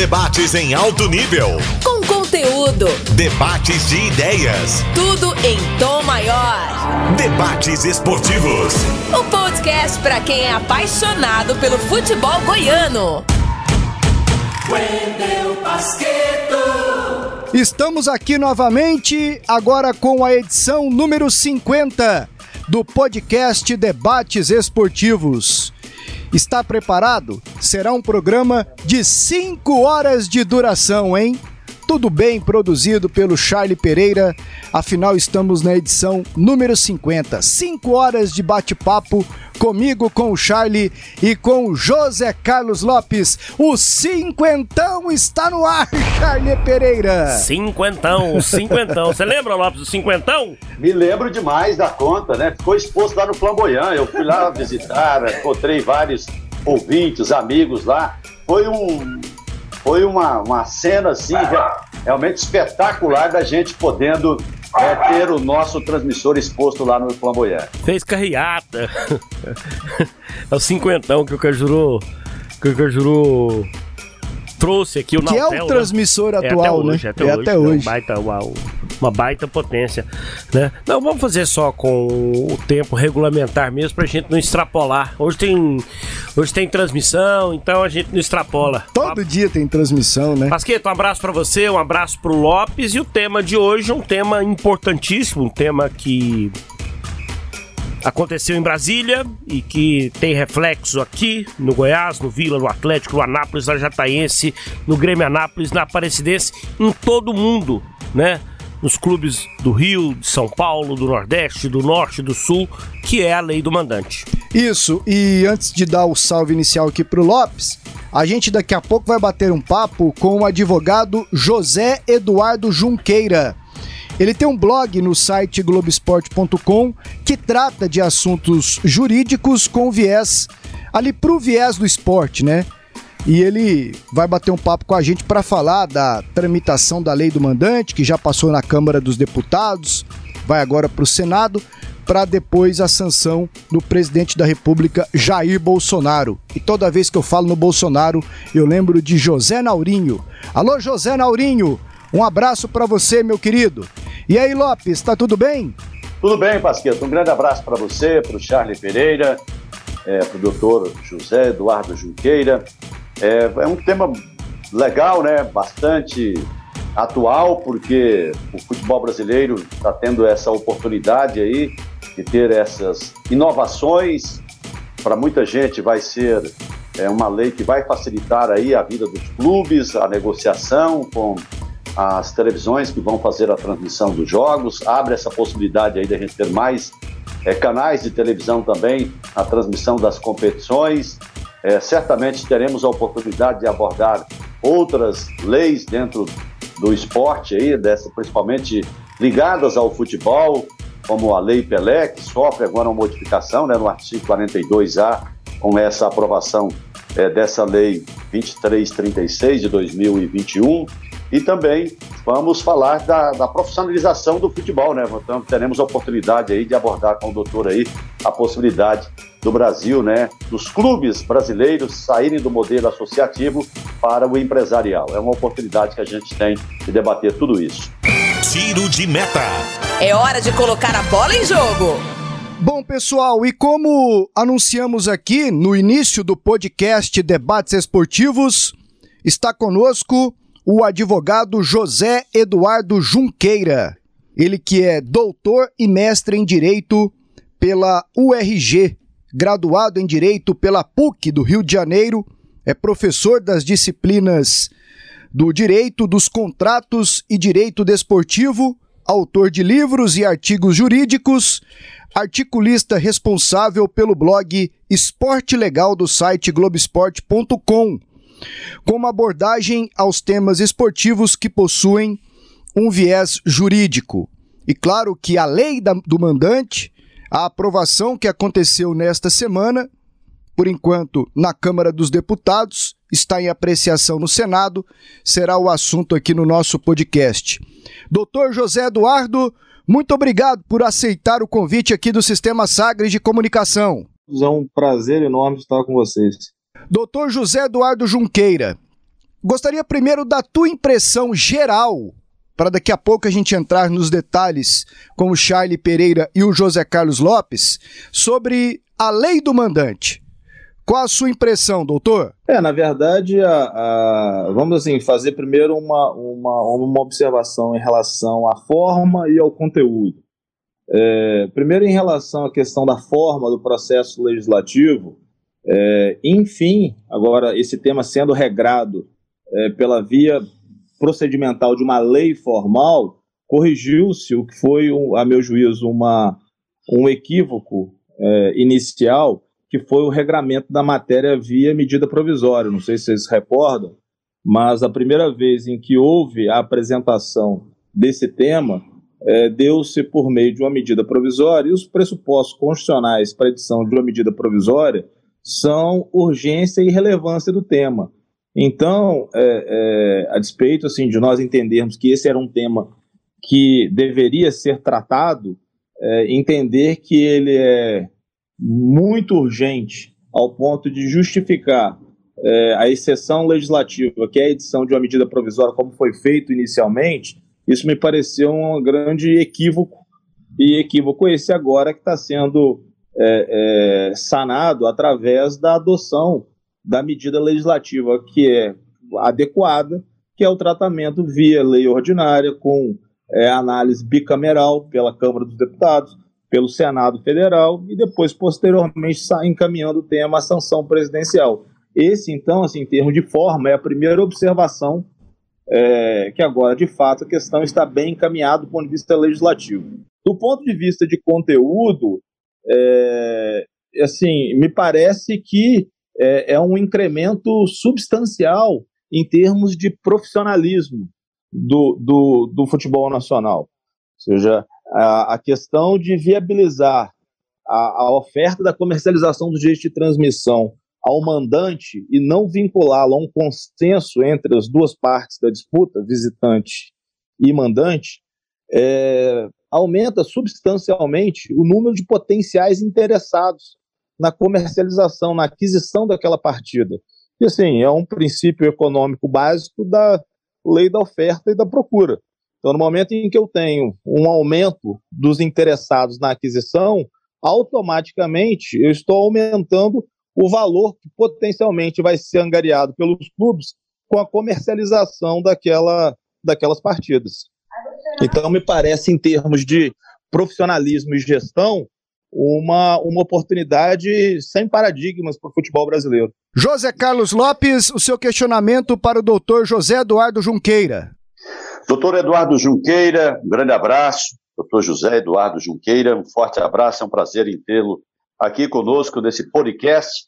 Debates em alto nível. Com conteúdo. Debates de ideias. Tudo em tom maior. Debates esportivos. O podcast para quem é apaixonado pelo futebol goiano. Wendel Basqueto. Estamos aqui novamente, agora com a edição número 50 do podcast Debates Esportivos. Está preparado? Será um programa de 5 horas de duração, hein? Tudo bem produzido pelo Charlie Pereira. Afinal, estamos na edição número 50. 5 horas de bate-papo comigo, com o Charlie e com o José Carlos Lopes. O cinquentão está no ar, Charlie Pereira. Cinquentão, cinquentão. Você lembra, Lopes, do cinquentão? Me lembro demais da conta, né? Ficou exposto lá no Flamboyant. Eu fui lá visitar, encontrei vários ouvintes, amigos lá. Foi um, foi uma, uma cena assim realmente espetacular da gente podendo é, ter o nosso transmissor exposto lá no Flamboyant. Fez carreata. é o cinquentão que o Cajuru. Que o Cajuru trouxe aqui o Que é o transmissor né? atual, é né? Até é hoje, até é hoje. Um baita, uma, uma baita potência, né? Não, vamos fazer só com o tempo regulamentar mesmo pra gente não extrapolar. Hoje tem, hoje tem transmissão, então a gente não extrapola. Todo dia tem transmissão, né? Pasqueto, um abraço para você, um abraço pro Lopes e o tema de hoje é um tema importantíssimo, um tema que aconteceu em Brasília e que tem reflexo aqui no Goiás, no Vila, no Atlético, no Anápolis, na Jataense, no Grêmio Anápolis, na Aparecidense, em todo mundo, né? Nos clubes do Rio, de São Paulo, do Nordeste, do Norte, do Sul, que é a lei do mandante. Isso, e antes de dar o salve inicial aqui pro Lopes, a gente daqui a pouco vai bater um papo com o advogado José Eduardo Junqueira. Ele tem um blog no site globesport.com que trata de assuntos jurídicos com viés ali pro viés do esporte, né? E ele vai bater um papo com a gente para falar da tramitação da lei do mandante, que já passou na Câmara dos Deputados, vai agora para o Senado, para depois a sanção do presidente da República, Jair Bolsonaro. E toda vez que eu falo no Bolsonaro, eu lembro de José Naurinho. Alô, José Naurinho, um abraço para você, meu querido. E aí, Lopes, tá tudo bem? Tudo bem, Pasqueto. Um grande abraço para você, para o Charlie Pereira, é, para o doutor José Eduardo Junqueira. É, é um tema legal, né? Bastante atual, porque o futebol brasileiro está tendo essa oportunidade aí de ter essas inovações. Para muita gente vai ser é, uma lei que vai facilitar aí a vida dos clubes, a negociação com as televisões que vão fazer a transmissão dos jogos, abre essa possibilidade aí de a gente ter mais é, canais de televisão também, a transmissão das competições. É, certamente teremos a oportunidade de abordar outras leis dentro do esporte aí, dessa, principalmente ligadas ao futebol, como a Lei Pelé, que sofre agora uma modificação né, no artigo 42A, com essa aprovação é, dessa Lei 2336 de 2021. E também vamos falar da, da, profissionalização do futebol, né? Então teremos a oportunidade aí de abordar com o doutor aí a possibilidade do Brasil, né? Dos clubes brasileiros saírem do modelo associativo para o empresarial. É uma oportunidade que a gente tem de debater tudo isso. Tiro de meta. É hora de colocar a bola em jogo. Bom, pessoal, e como anunciamos aqui no início do podcast Debates Esportivos, está conosco o advogado José Eduardo Junqueira. Ele que é doutor e mestre em Direito pela URG, graduado em Direito pela PUC do Rio de Janeiro, é professor das disciplinas do Direito dos Contratos e Direito Desportivo, autor de livros e artigos jurídicos, articulista responsável pelo blog Esporte Legal do site globesport.com com uma abordagem aos temas esportivos que possuem um viés jurídico. E claro que a lei da, do mandante, a aprovação que aconteceu nesta semana, por enquanto na Câmara dos Deputados, está em apreciação no Senado, será o assunto aqui no nosso podcast. Doutor José Eduardo, muito obrigado por aceitar o convite aqui do Sistema Sagres de É um prazer enorme estar com vocês. Doutor José Eduardo Junqueira, gostaria primeiro da tua impressão geral, para daqui a pouco a gente entrar nos detalhes com o Charlie Pereira e o José Carlos Lopes, sobre a lei do mandante. Qual a sua impressão, doutor? É, na verdade, a, a, vamos assim, fazer primeiro uma, uma, uma observação em relação à forma e ao conteúdo. É, primeiro, em relação à questão da forma do processo legislativo, é, enfim, agora esse tema sendo regrado é, pela via procedimental de uma lei formal, corrigiu-se o que foi, um, a meu juízo, uma, um equívoco é, inicial que foi o regramento da matéria via medida provisória. Não sei se vocês recordam, mas a primeira vez em que houve a apresentação desse tema é, deu-se por meio de uma medida provisória e os pressupostos constitucionais para edição de uma medida provisória são urgência e relevância do tema. Então, é, é, a despeito assim, de nós entendermos que esse era um tema que deveria ser tratado, é, entender que ele é muito urgente ao ponto de justificar é, a exceção legislativa, que é a edição de uma medida provisória, como foi feito inicialmente, isso me pareceu um grande equívoco, e equívoco esse agora que está sendo é, é, sanado através da adoção da medida legislativa que é adequada, que é o tratamento via lei ordinária, com é, análise bicameral pela Câmara dos Deputados, pelo Senado Federal e depois, posteriormente, encaminhando o tema à sanção presidencial. Esse, então, assim, em termos de forma, é a primeira observação é, que agora, de fato, a questão está bem encaminhada do ponto de vista legislativo. Do ponto de vista de conteúdo, é, assim, me parece que é, é um incremento substancial em termos de profissionalismo do, do, do futebol nacional. Ou seja, a, a questão de viabilizar a, a, oferta da comercialização dos direitos de transmissão ao mandante e não vinculá-lo a um consenso entre as duas partes da disputa, visitante e mandante, é, aumenta substancialmente o número de potenciais interessados na comercialização, na aquisição daquela partida. E assim, é um princípio econômico básico da lei da oferta e da procura. Então, no momento em que eu tenho um aumento dos interessados na aquisição, automaticamente eu estou aumentando o valor que potencialmente vai ser angariado pelos clubes com a comercialização daquela, daquelas partidas. Então, me parece, em termos de profissionalismo e gestão, uma, uma oportunidade sem paradigmas para o futebol brasileiro. José Carlos Lopes, o seu questionamento para o doutor José Eduardo Junqueira. Doutor Eduardo Junqueira, um grande abraço. Doutor José Eduardo Junqueira, um forte abraço, é um prazer em tê-lo aqui conosco nesse podcast.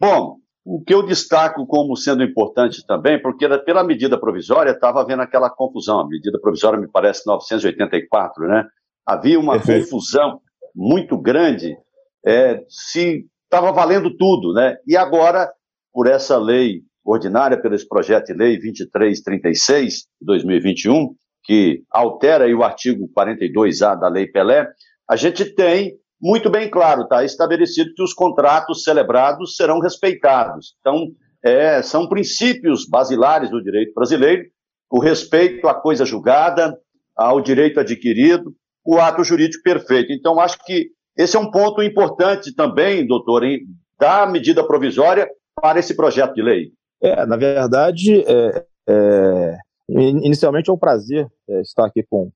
Bom, o que eu destaco como sendo importante também, porque pela medida provisória estava havendo aquela confusão. A medida provisória me parece 984, né? Havia uma Perfeito. confusão muito grande é, se estava valendo tudo, né? E agora, por essa lei ordinária pelo projeto de lei 2336 de 2021, que altera o artigo 42A da Lei Pelé, a gente tem muito bem claro, está estabelecido que os contratos celebrados serão respeitados. Então, é, são princípios basilares do direito brasileiro, o respeito à coisa julgada, ao direito adquirido, o ato jurídico perfeito. Então, acho que esse é um ponto importante também, doutor, em, da medida provisória para esse projeto de lei. É, na verdade, é, é, inicialmente é um prazer é, estar aqui com,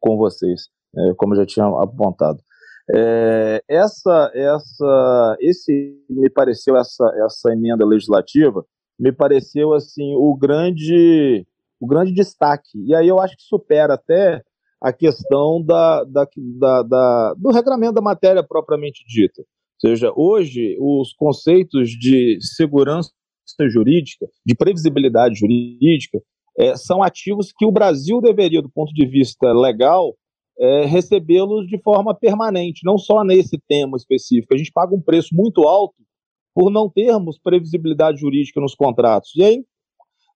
com vocês, é, como eu já tinha apontado. É, essa, essa, esse me pareceu essa, essa emenda legislativa me pareceu assim o grande, o grande destaque. E aí eu acho que supera até a questão da, da, da, da do regramento da matéria propriamente dita. Ou seja, hoje os conceitos de segurança jurídica, de previsibilidade jurídica, é, são ativos que o Brasil deveria, do ponto de vista legal, é, recebê-los de forma permanente, não só nesse tema específico. A gente paga um preço muito alto por não termos previsibilidade jurídica nos contratos. E aí,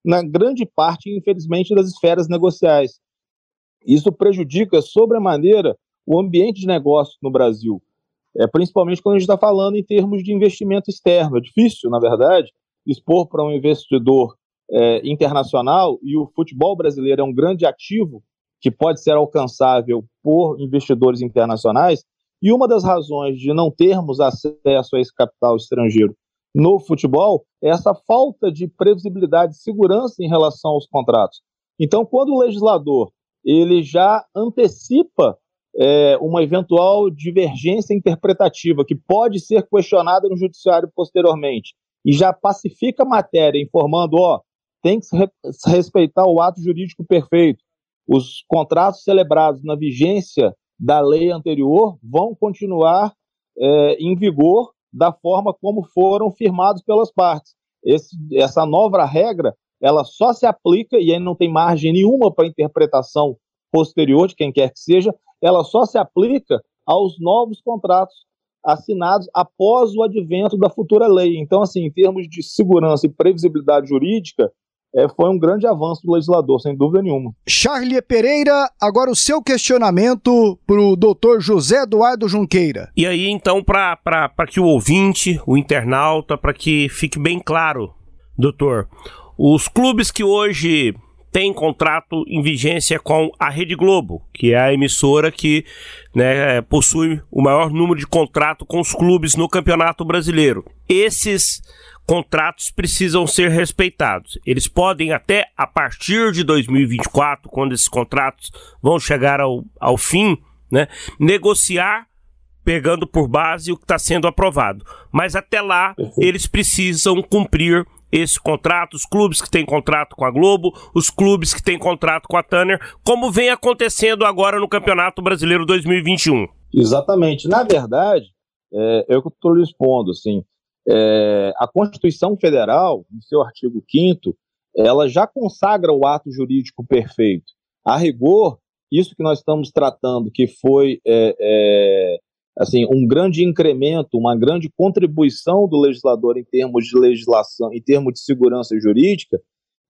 na grande parte, infelizmente, das esferas negociais. Isso prejudica sobremaneira o ambiente de negócio no Brasil, é, principalmente quando a gente está falando em termos de investimento externo. É difícil, na verdade, expor para um investidor é, internacional e o futebol brasileiro é um grande ativo que pode ser alcançável por investidores internacionais. E uma das razões de não termos acesso a esse capital estrangeiro no futebol é essa falta de previsibilidade e segurança em relação aos contratos. Então, quando o legislador ele já antecipa é, uma eventual divergência interpretativa que pode ser questionada no judiciário posteriormente e já pacifica a matéria, informando, ó, tem que se respeitar o ato jurídico perfeito. Os contratos celebrados na vigência da lei anterior vão continuar é, em vigor da forma como foram firmados pelas partes. Esse, essa nova regra ela só se aplica, e aí não tem margem nenhuma para interpretação posterior de quem quer que seja, ela só se aplica aos novos contratos assinados após o advento da futura lei. Então, assim, em termos de segurança e previsibilidade jurídica, é, foi um grande avanço do legislador, sem dúvida nenhuma. Charlie Pereira, agora o seu questionamento para o doutor José Eduardo Junqueira. E aí, então, para que o ouvinte, o internauta, para que fique bem claro, doutor, os clubes que hoje têm contrato em vigência com a Rede Globo, que é a emissora que né, possui o maior número de contrato com os clubes no Campeonato Brasileiro. Esses contratos precisam ser respeitados. Eles podem até a partir de 2024, quando esses contratos vão chegar ao, ao fim, né, negociar pegando por base o que está sendo aprovado. Mas até lá, eles precisam cumprir esse contrato, os clubes que têm contrato com a Globo, os clubes que têm contrato com a Tanner, como vem acontecendo agora no Campeonato Brasileiro 2021. Exatamente. Na verdade, é, é o que eu estou lhe expondo. Assim, é, a Constituição Federal, no seu artigo 5 ela já consagra o ato jurídico perfeito. A rigor, isso que nós estamos tratando, que foi é, é assim, um grande incremento, uma grande contribuição do legislador em termos de legislação, em termos de segurança jurídica,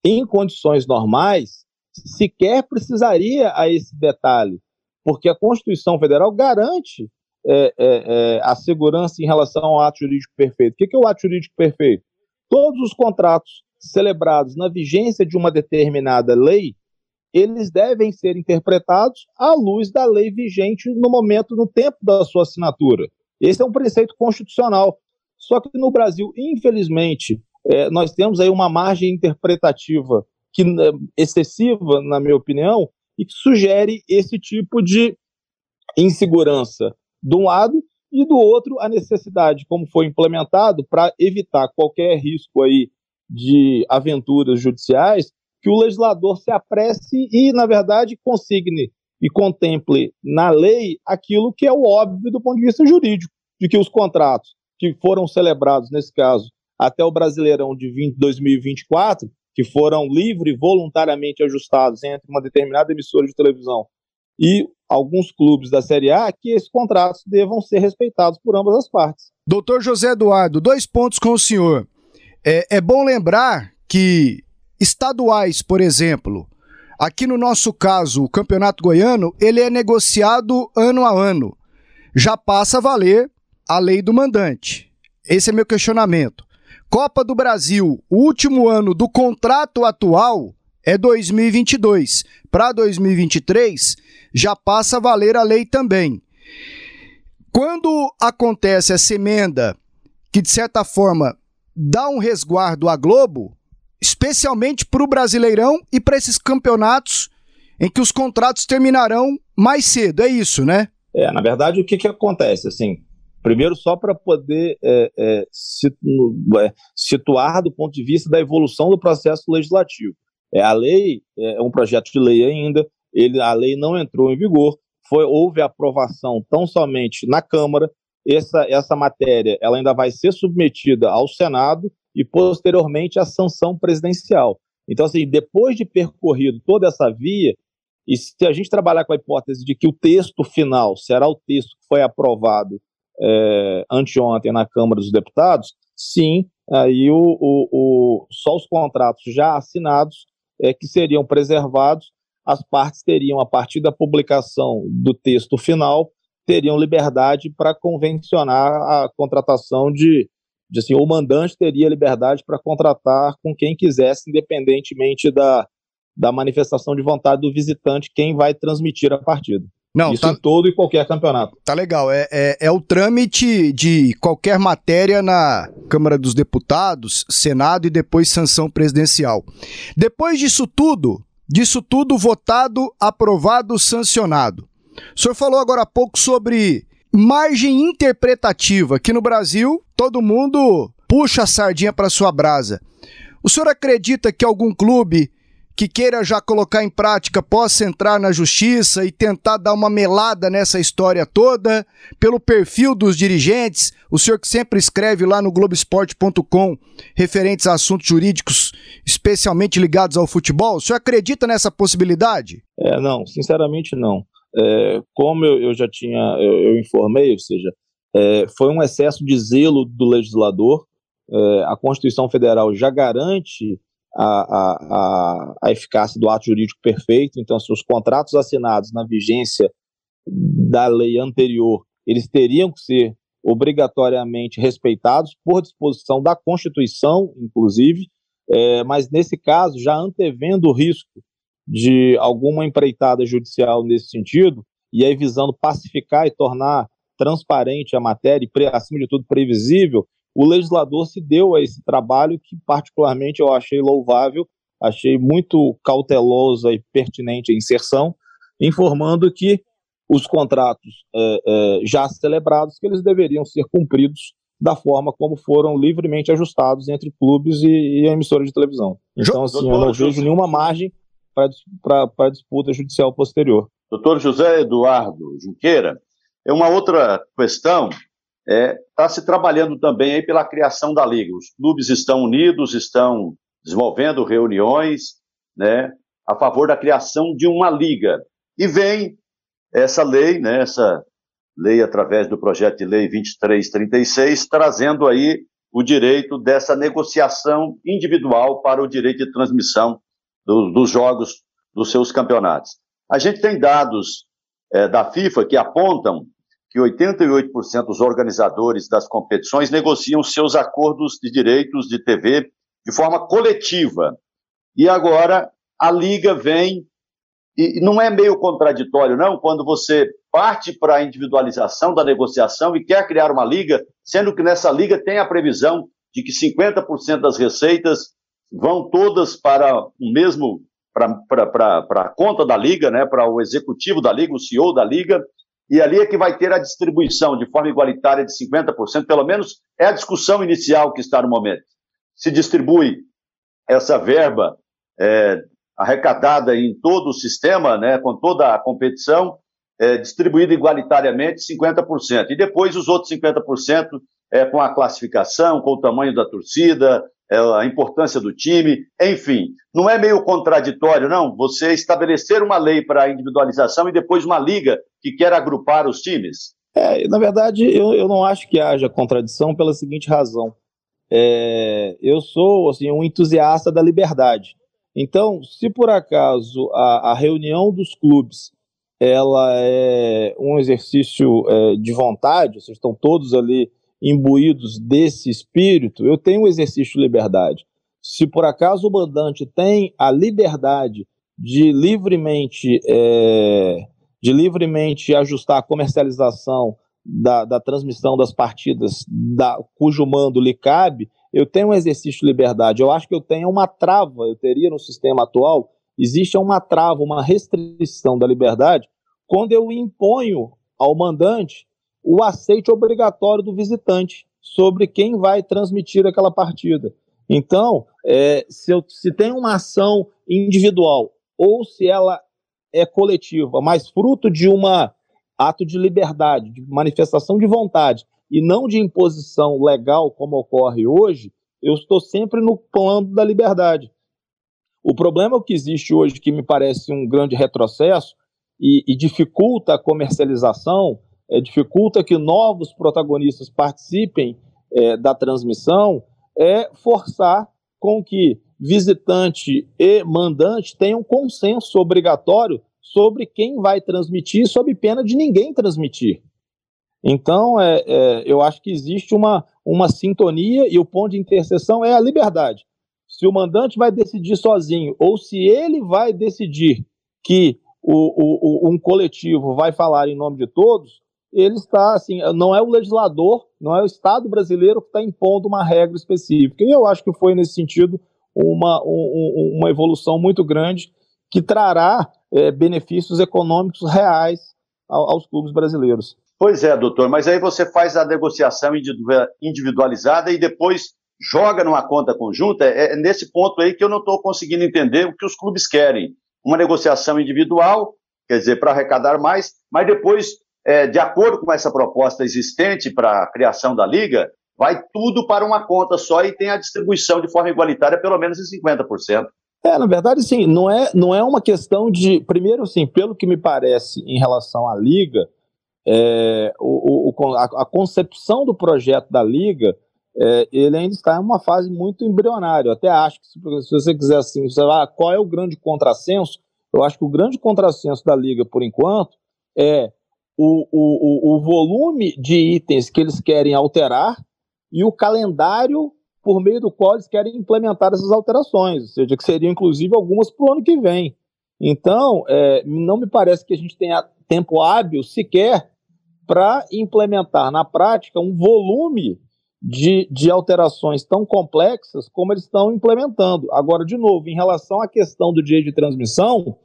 em condições normais, sequer precisaria a esse detalhe, porque a Constituição Federal garante é, é, é, a segurança em relação ao ato jurídico perfeito. O que é o ato jurídico perfeito? Todos os contratos celebrados na vigência de uma determinada lei eles devem ser interpretados à luz da lei vigente no momento, no tempo da sua assinatura. Esse é um preceito constitucional. Só que no Brasil, infelizmente, é, nós temos aí uma margem interpretativa que, é, excessiva, na minha opinião, e que sugere esse tipo de insegurança de um lado e do outro a necessidade, como foi implementado, para evitar qualquer risco aí de aventuras judiciais, que o legislador se apresse e, na verdade, consigne e contemple na lei aquilo que é o óbvio do ponto de vista jurídico, de que os contratos que foram celebrados, nesse caso, até o Brasileirão de 20, 2024, que foram livre e voluntariamente ajustados entre uma determinada emissora de televisão e alguns clubes da Série A, que esses contratos devam ser respeitados por ambas as partes. Doutor José Eduardo, dois pontos com o senhor. É, é bom lembrar que estaduais, por exemplo. Aqui no nosso caso, o Campeonato Goiano, ele é negociado ano a ano. Já passa a valer a lei do mandante. Esse é meu questionamento. Copa do Brasil, o último ano do contrato atual é 2022. Para 2023, já passa a valer a lei também. Quando acontece essa emenda, que de certa forma dá um resguardo à Globo, especialmente para o Brasileirão e para esses campeonatos em que os contratos terminarão mais cedo. É isso, né? É, na verdade, o que, que acontece? Assim, primeiro, só para poder é, é, é, situar do ponto de vista da evolução do processo legislativo. É, a lei é um projeto de lei ainda, ele, a lei não entrou em vigor, foi, houve aprovação tão somente na Câmara, essa, essa matéria ela ainda vai ser submetida ao Senado e posteriormente a sanção presidencial. Então, assim, depois de percorrido toda essa via, e se a gente trabalhar com a hipótese de que o texto final será o texto que foi aprovado é, anteontem na Câmara dos Deputados, sim, aí o, o, o, só os contratos já assinados é, que seriam preservados, as partes teriam, a partir da publicação do texto final, teriam liberdade para convencionar a contratação de de assim, o mandante teria liberdade para contratar com quem quisesse, independentemente da, da manifestação de vontade do visitante, quem vai transmitir a partida. Não, Isso tá, em todo e qualquer campeonato. Tá legal. É, é, é, o trâmite de qualquer matéria na Câmara dos Deputados, Senado e depois sanção presidencial. Depois disso tudo, disso tudo votado, aprovado, sancionado. O senhor falou agora há pouco sobre margem interpretativa. Aqui no Brasil, todo mundo puxa a sardinha para sua brasa. O senhor acredita que algum clube que queira já colocar em prática possa entrar na justiça e tentar dar uma melada nessa história toda, pelo perfil dos dirigentes, o senhor que sempre escreve lá no Globoesporte.com referentes a assuntos jurídicos, especialmente ligados ao futebol, o senhor acredita nessa possibilidade? É, não, sinceramente não. É, como eu, eu, já tinha, eu, eu informei, ou seja, é, foi um excesso de zelo do legislador. É, a Constituição Federal já garante a, a, a, eficácia do ato jurídico perfeito. Então, se os contratos assinados na vigência da lei anterior, eles teriam que ser obrigatoriamente respeitados por disposição da Constituição, inclusive, é, mas nesse caso, já antevendo o risco de alguma empreitada judicial nesse sentido, e aí visando pacificar e tornar transparente a matéria e, acima de tudo, previsível, o legislador se deu a esse trabalho que, particularmente, eu achei louvável, achei muito cautelosa e pertinente a inserção, informando que os contratos é, é, já celebrados, que eles deveriam ser cumpridos da forma como foram livremente ajustados entre clubes e, e a emissora de televisão. Então, assim, eu não vejo nenhuma margem para disputa judicial posterior. Doutor José Eduardo Junqueira, é uma outra questão está é, tá se trabalhando também aí pela criação da liga. Os clubes estão unidos, estão desenvolvendo reuniões, né, a favor da criação de uma liga. E vem essa lei, né, essa lei através do projeto de lei 2336, trazendo aí o direito dessa negociação individual para o direito de transmissão do, dos jogos dos seus campeonatos. A gente tem dados é, da FIFA que apontam que 88% dos organizadores das competições negociam seus acordos de direitos de TV de forma coletiva. E agora a liga vem e não é meio contraditório, não, quando você parte para a individualização da negociação e quer criar uma liga, sendo que nessa liga tem a previsão de que 50% das receitas vão todas para o mesmo, para a conta da liga, né, para o executivo da liga, o CEO da liga, e ali é que vai ter a distribuição de forma igualitária de 50%, pelo menos é a discussão inicial que está no momento. Se distribui essa verba é, arrecadada em todo o sistema, né, com toda a competição, é, distribuída igualitariamente 50%. E depois os outros 50% é, com a classificação, com o tamanho da torcida, a importância do time, enfim. Não é meio contraditório, não, você estabelecer uma lei para a individualização e depois uma liga que quer agrupar os times? É, na verdade, eu, eu não acho que haja contradição pela seguinte razão. É, eu sou assim, um entusiasta da liberdade. Então, se por acaso a, a reunião dos clubes ela é um exercício é, de vontade, vocês estão todos ali imbuídos desse espírito, eu tenho um exercício de liberdade. Se por acaso o mandante tem a liberdade de livremente, é, de livremente ajustar a comercialização da, da transmissão das partidas da, cujo mando lhe cabe, eu tenho um exercício de liberdade. Eu acho que eu tenho uma trava, eu teria no sistema atual, existe uma trava, uma restrição da liberdade, quando eu imponho ao mandante o aceite obrigatório do visitante sobre quem vai transmitir aquela partida. Então, é, se, eu, se tem uma ação individual ou se ela é coletiva, mas fruto de um ato de liberdade, de manifestação de vontade e não de imposição legal como ocorre hoje, eu estou sempre no plano da liberdade. O problema que existe hoje, que me parece um grande retrocesso e, e dificulta a comercialização, é, dificulta que novos protagonistas participem é, da transmissão, é forçar com que visitante e mandante tenham consenso obrigatório sobre quem vai transmitir, sob pena de ninguém transmitir. Então, é, é, eu acho que existe uma, uma sintonia e o ponto de interseção é a liberdade. Se o mandante vai decidir sozinho ou se ele vai decidir que o, o, o, um coletivo vai falar em nome de todos, ele está assim, não é o legislador, não é o Estado brasileiro que está impondo uma regra específica. E eu acho que foi nesse sentido uma, um, uma evolução muito grande que trará é, benefícios econômicos reais aos clubes brasileiros. Pois é, doutor, mas aí você faz a negociação individualizada e depois joga numa conta conjunta. É, é nesse ponto aí que eu não estou conseguindo entender o que os clubes querem. Uma negociação individual, quer dizer, para arrecadar mais, mas depois, é, de acordo com essa proposta existente para a criação da liga, vai tudo para uma conta só e tem a distribuição de forma igualitária, pelo menos em 50%. É, na verdade, sim, não é, não é uma questão de. Primeiro, sim, pelo que me parece em relação à Liga, é, o, o, a, a, concepção do projeto da Liga, é, ele ainda está em uma fase muito embrionária. Eu até acho que, se, se você quiser assim, você vai, ah, qual é o grande contrassenso? Eu acho que o grande contrassenso da Liga, por enquanto, é o, o, o volume de itens que eles querem alterar e o calendário por meio do qual eles querem implementar essas alterações, ou seja, que seriam inclusive algumas para o ano que vem. Então, é, não me parece que a gente tenha tempo hábil sequer para implementar na prática um volume de, de alterações tão complexas como eles estão implementando. Agora, de novo, em relação à questão do dia de transmissão,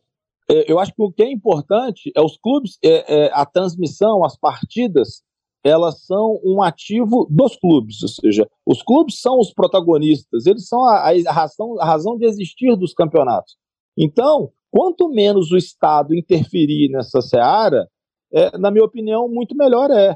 eu acho que o que é importante é os clubes, é, é, a transmissão, as partidas, elas são um ativo dos clubes, ou seja, os clubes são os protagonistas, eles são a, a, razão, a razão de existir dos campeonatos. Então, quanto menos o Estado interferir nessa seara, é, na minha opinião, muito melhor é.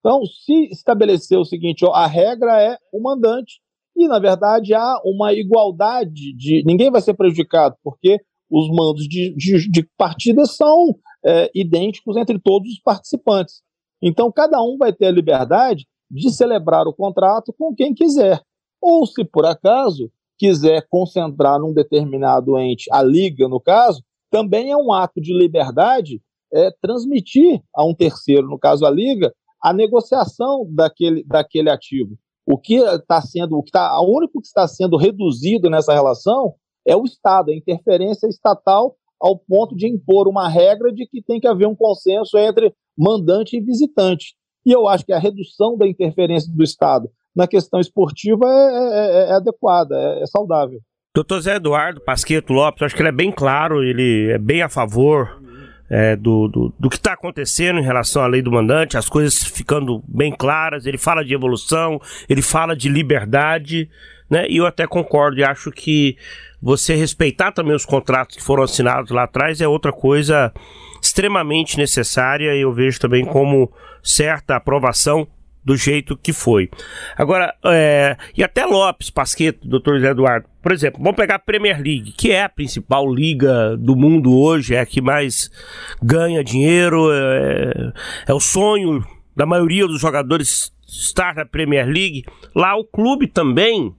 Então, se estabelecer o seguinte, ó, a regra é o mandante, e na verdade há uma igualdade de. Ninguém vai ser prejudicado, porque os mandos de, de, de partidas são é, idênticos entre todos os participantes. Então, cada um vai ter a liberdade de celebrar o contrato com quem quiser. Ou, se por acaso quiser concentrar num determinado ente, a liga, no caso, também é um ato de liberdade é, transmitir a um terceiro, no caso a liga, a negociação daquele, daquele ativo. O que está sendo, o que tá, o único que está sendo reduzido nessa relação é o Estado, a interferência estatal ao ponto de impor uma regra de que tem que haver um consenso entre mandante e visitante. E eu acho que a redução da interferência do Estado na questão esportiva é, é, é, é adequada, é, é, saudável. Doutor Zé Eduardo Pasqueto Lopes, acho que ele é bem claro, ele é bem a favor é, do, do, do, que está acontecendo em relação à lei do mandante, as coisas ficando bem claras. Ele fala de evolução, ele fala de liberdade, né? E eu até concordo e acho que você respeitar também os contratos que foram assinados lá atrás é outra coisa extremamente necessária e eu vejo também como certa aprovação do jeito que foi. Agora, é, e até Lopes, Pasqueto, doutor Eduardo, por exemplo, vamos pegar a Premier League, que é a principal liga do mundo hoje, é a que mais ganha dinheiro, é, é o sonho da maioria dos jogadores estar na Premier League. Lá o clube também,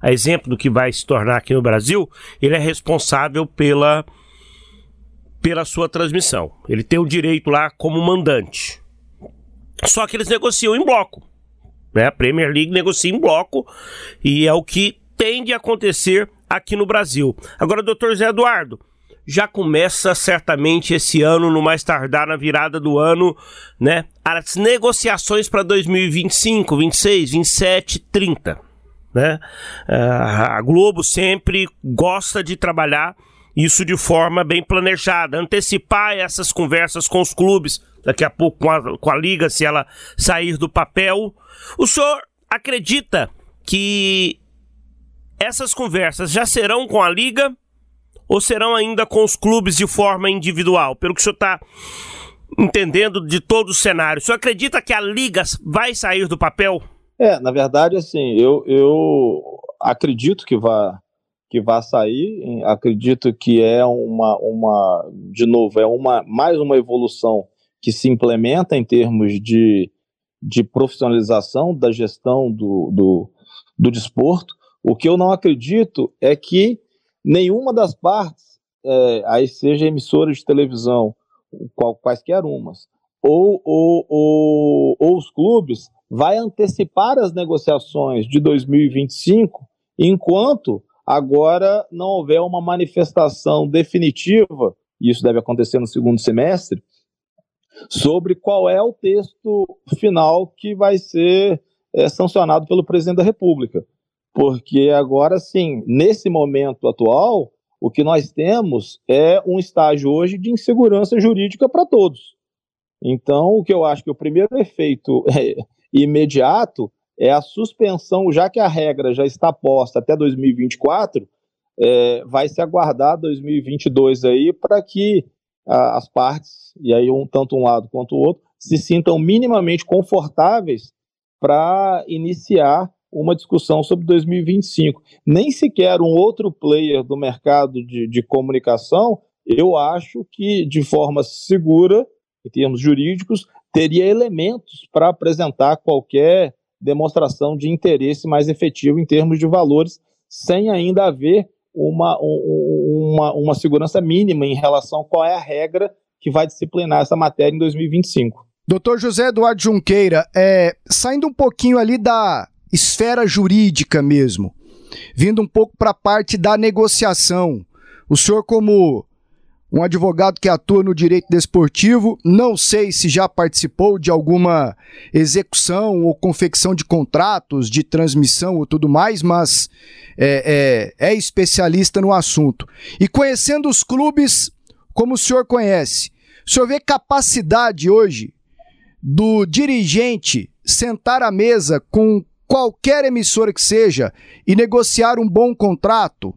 a exemplo do que vai se tornar aqui no Brasil, ele é responsável pela pela sua transmissão. Ele tem o direito lá como mandante. Só que eles negociam em bloco. Né? A Premier League negocia em bloco e é o que tende a acontecer aqui no Brasil. Agora, doutor Zé Eduardo, já começa certamente esse ano, no mais tardar, na virada do ano, né? As negociações para 2025, 26, 27, 30. Né? Ah, a Globo sempre gosta de trabalhar isso de forma bem planejada, antecipar essas conversas com os clubes, daqui a pouco com a, com a liga, se ela sair do papel. O senhor acredita que essas conversas já serão com a liga ou serão ainda com os clubes de forma individual? Pelo que o senhor está entendendo de todo o cenário, o senhor acredita que a liga vai sair do papel? É, na verdade, assim, eu, eu acredito que vai que vai sair. Acredito que é uma, uma, de novo, é uma mais uma evolução que se implementa em termos de, de profissionalização da gestão do, do, do desporto. O que eu não acredito é que nenhuma das partes, é, aí seja emissoras de televisão, qual, quaisquer umas, ou, ou, ou, ou os clubes vai antecipar as negociações de 2025 enquanto agora não houver uma manifestação definitiva, e isso deve acontecer no segundo semestre, sobre qual é o texto final que vai ser é, sancionado pelo presidente da República. Porque agora sim, nesse momento atual, o que nós temos é um estágio hoje de insegurança jurídica para todos. Então, o que eu acho que o primeiro efeito é, imediato é a suspensão, já que a regra já está posta até 2024, é, vai se aguardar 2022 aí para que a, as partes, e aí um, tanto um lado quanto o outro, se sintam minimamente confortáveis para iniciar uma discussão sobre 2025. Nem sequer um outro player do mercado de, de comunicação, eu acho que de forma segura, em termos jurídicos, teria elementos para apresentar qualquer demonstração de interesse mais efetivo em termos de valores, sem ainda haver uma, uma, uma segurança mínima em relação a qual é a regra que vai disciplinar essa matéria em 2025. Doutor José Eduardo Junqueira, é, saindo um pouquinho ali da esfera jurídica mesmo, vindo um pouco para a parte da negociação, o senhor como um advogado que atua no direito desportivo, não sei se já participou de alguma execução ou confecção de contratos de transmissão ou tudo mais, mas é, é, é especialista no assunto. E conhecendo os clubes como o senhor conhece, o senhor vê capacidade hoje do dirigente sentar à mesa com qualquer emissora que seja e negociar um bom contrato,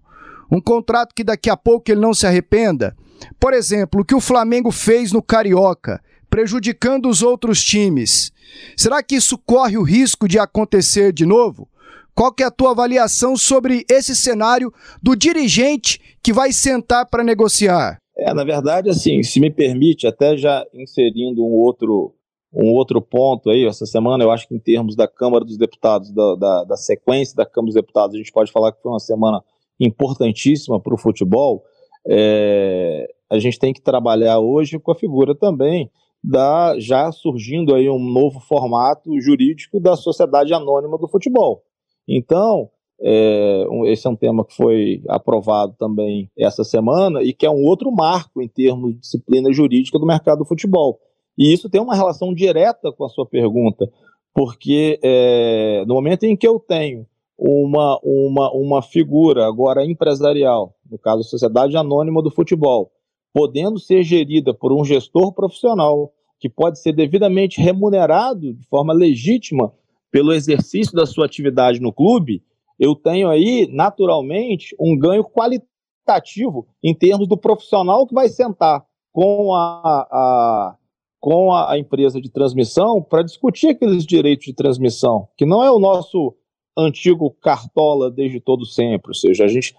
um contrato que daqui a pouco ele não se arrependa? Por exemplo, o que o Flamengo fez no Carioca, prejudicando os outros times. Será que isso corre o risco de acontecer de novo? Qual que é a tua avaliação sobre esse cenário do dirigente que vai sentar para negociar? É, na verdade, assim, se me permite, até já inserindo um outro, um outro ponto aí, essa semana, eu acho que em termos da Câmara dos Deputados, da, da, da sequência da Câmara dos Deputados, a gente pode falar que foi uma semana importantíssima para o futebol, é, a gente tem que trabalhar hoje com a figura também da já surgindo aí um novo formato jurídico da sociedade anônima do futebol. Então, é, esse é um tema que foi aprovado também essa semana e que é um outro marco em termos de disciplina jurídica do mercado do futebol. E isso tem uma relação direta com a sua pergunta, porque é, no momento em que eu tenho uma, uma, uma figura agora empresarial, no caso a Sociedade Anônima do Futebol, podendo ser gerida por um gestor profissional que pode ser devidamente remunerado de forma legítima pelo exercício da sua atividade no clube, eu tenho aí, naturalmente, um ganho qualitativo em termos do profissional que vai sentar com a, a com a, a empresa de transmissão para discutir aqueles direitos de transmissão, que não é o nosso antigo cartola desde todo sempre, ou seja, a gente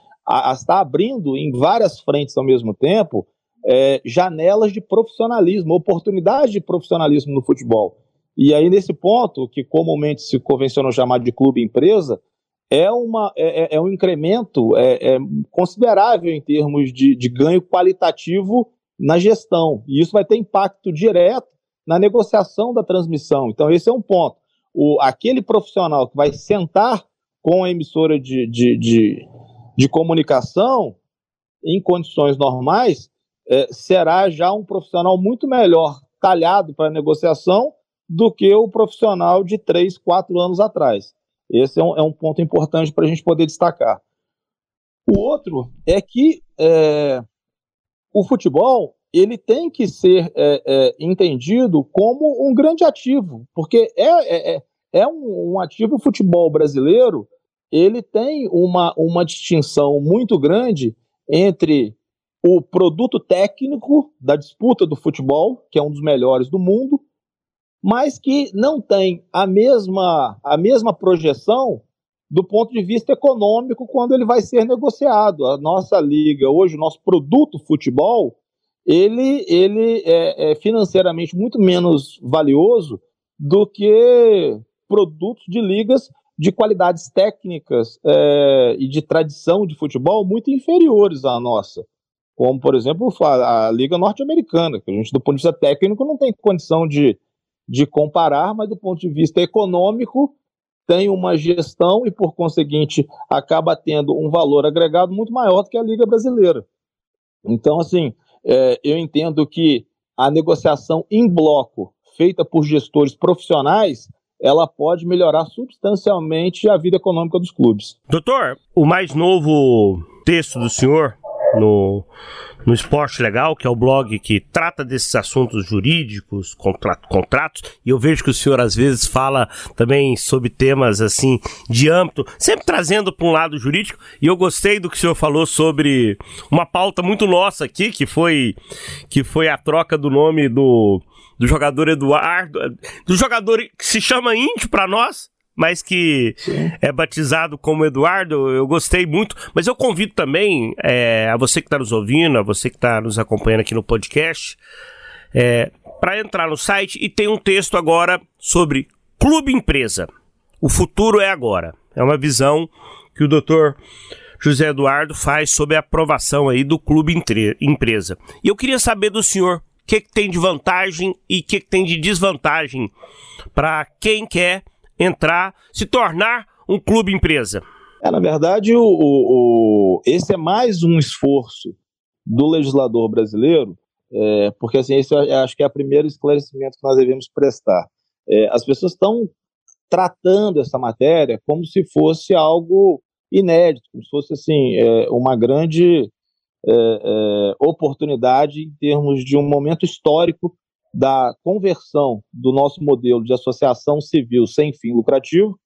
está abrindo em várias frentes ao mesmo tempo é, janelas de profissionalismo, oportunidades de profissionalismo no futebol. E aí, nesse ponto, que comumente se convencionou chamar de clube-empresa, é, uma, é, é, é um incremento é, é, considerável em termos de, de ganho qualitativo na gestão. E isso vai ter impacto direto na negociação da transmissão. Então, esse é um ponto o, aquele profissional que vai sentar com a emissora de, de, de, de comunicação em condições normais é, será já um profissional muito melhor talhado para negociação do que o profissional de três, quatro anos atrás. Esse é um, é um ponto importante para a gente poder destacar. O outro é que é, o futebol ele tem que ser é, é, entendido como um grande ativo, porque é, é, é, é um, um, ativo futebol brasileiro, ele tem uma, uma distinção muito grande entre o produto técnico da disputa do futebol, que é um dos melhores do mundo, mas que não tem a mesma, a mesma projeção do ponto de vista econômico quando ele vai ser negociado. A nossa liga, hoje, o nosso produto futebol, ele, ele é, é financeiramente muito menos valioso do que produtos de ligas de qualidades técnicas é, e de tradição de futebol muito inferiores à nossa. como, por exemplo, a, a Liga Norte-Americana, que a gente, do ponto de vista técnico, não tem condição de, de comparar, mas do ponto de vista econômico, tem uma gestão e, por conseguinte, acaba tendo um valor agregado muito maior do que a Liga Brasileira. Então, assim, é, eu entendo que a negociação em bloco, feita por gestores profissionais, ela pode melhorar substancialmente a vida econômica dos clubes. Doutor, o mais novo texto do senhor no, no Esporte Legal, que é o blog que trata desses assuntos jurídicos, contrato, contratos, e eu vejo que o senhor às vezes fala também sobre temas assim de âmbito, sempre trazendo para um lado jurídico, e eu gostei do que o senhor falou sobre uma pauta muito nossa aqui, que foi que foi a troca do nome do do jogador Eduardo, do jogador que se chama Índio para nós, mas que Sim. é batizado como Eduardo, eu gostei muito. Mas eu convido também é, a você que está nos ouvindo, a você que está nos acompanhando aqui no podcast, é, para entrar no site e tem um texto agora sobre clube empresa. O futuro é agora. É uma visão que o doutor José Eduardo faz sobre a aprovação aí do clube empresa. E eu queria saber do senhor o que, que tem de vantagem e o que, que tem de desvantagem para quem quer entrar, se tornar um clube empresa? É, na verdade, o, o, esse é mais um esforço do legislador brasileiro, é, porque assim, esse acho que é o primeiro esclarecimento que nós devemos prestar. É, as pessoas estão tratando essa matéria como se fosse algo inédito, como se fosse assim é, uma grande é, é, oportunidade em termos de um momento histórico da conversão do nosso modelo de associação civil sem fim lucrativo,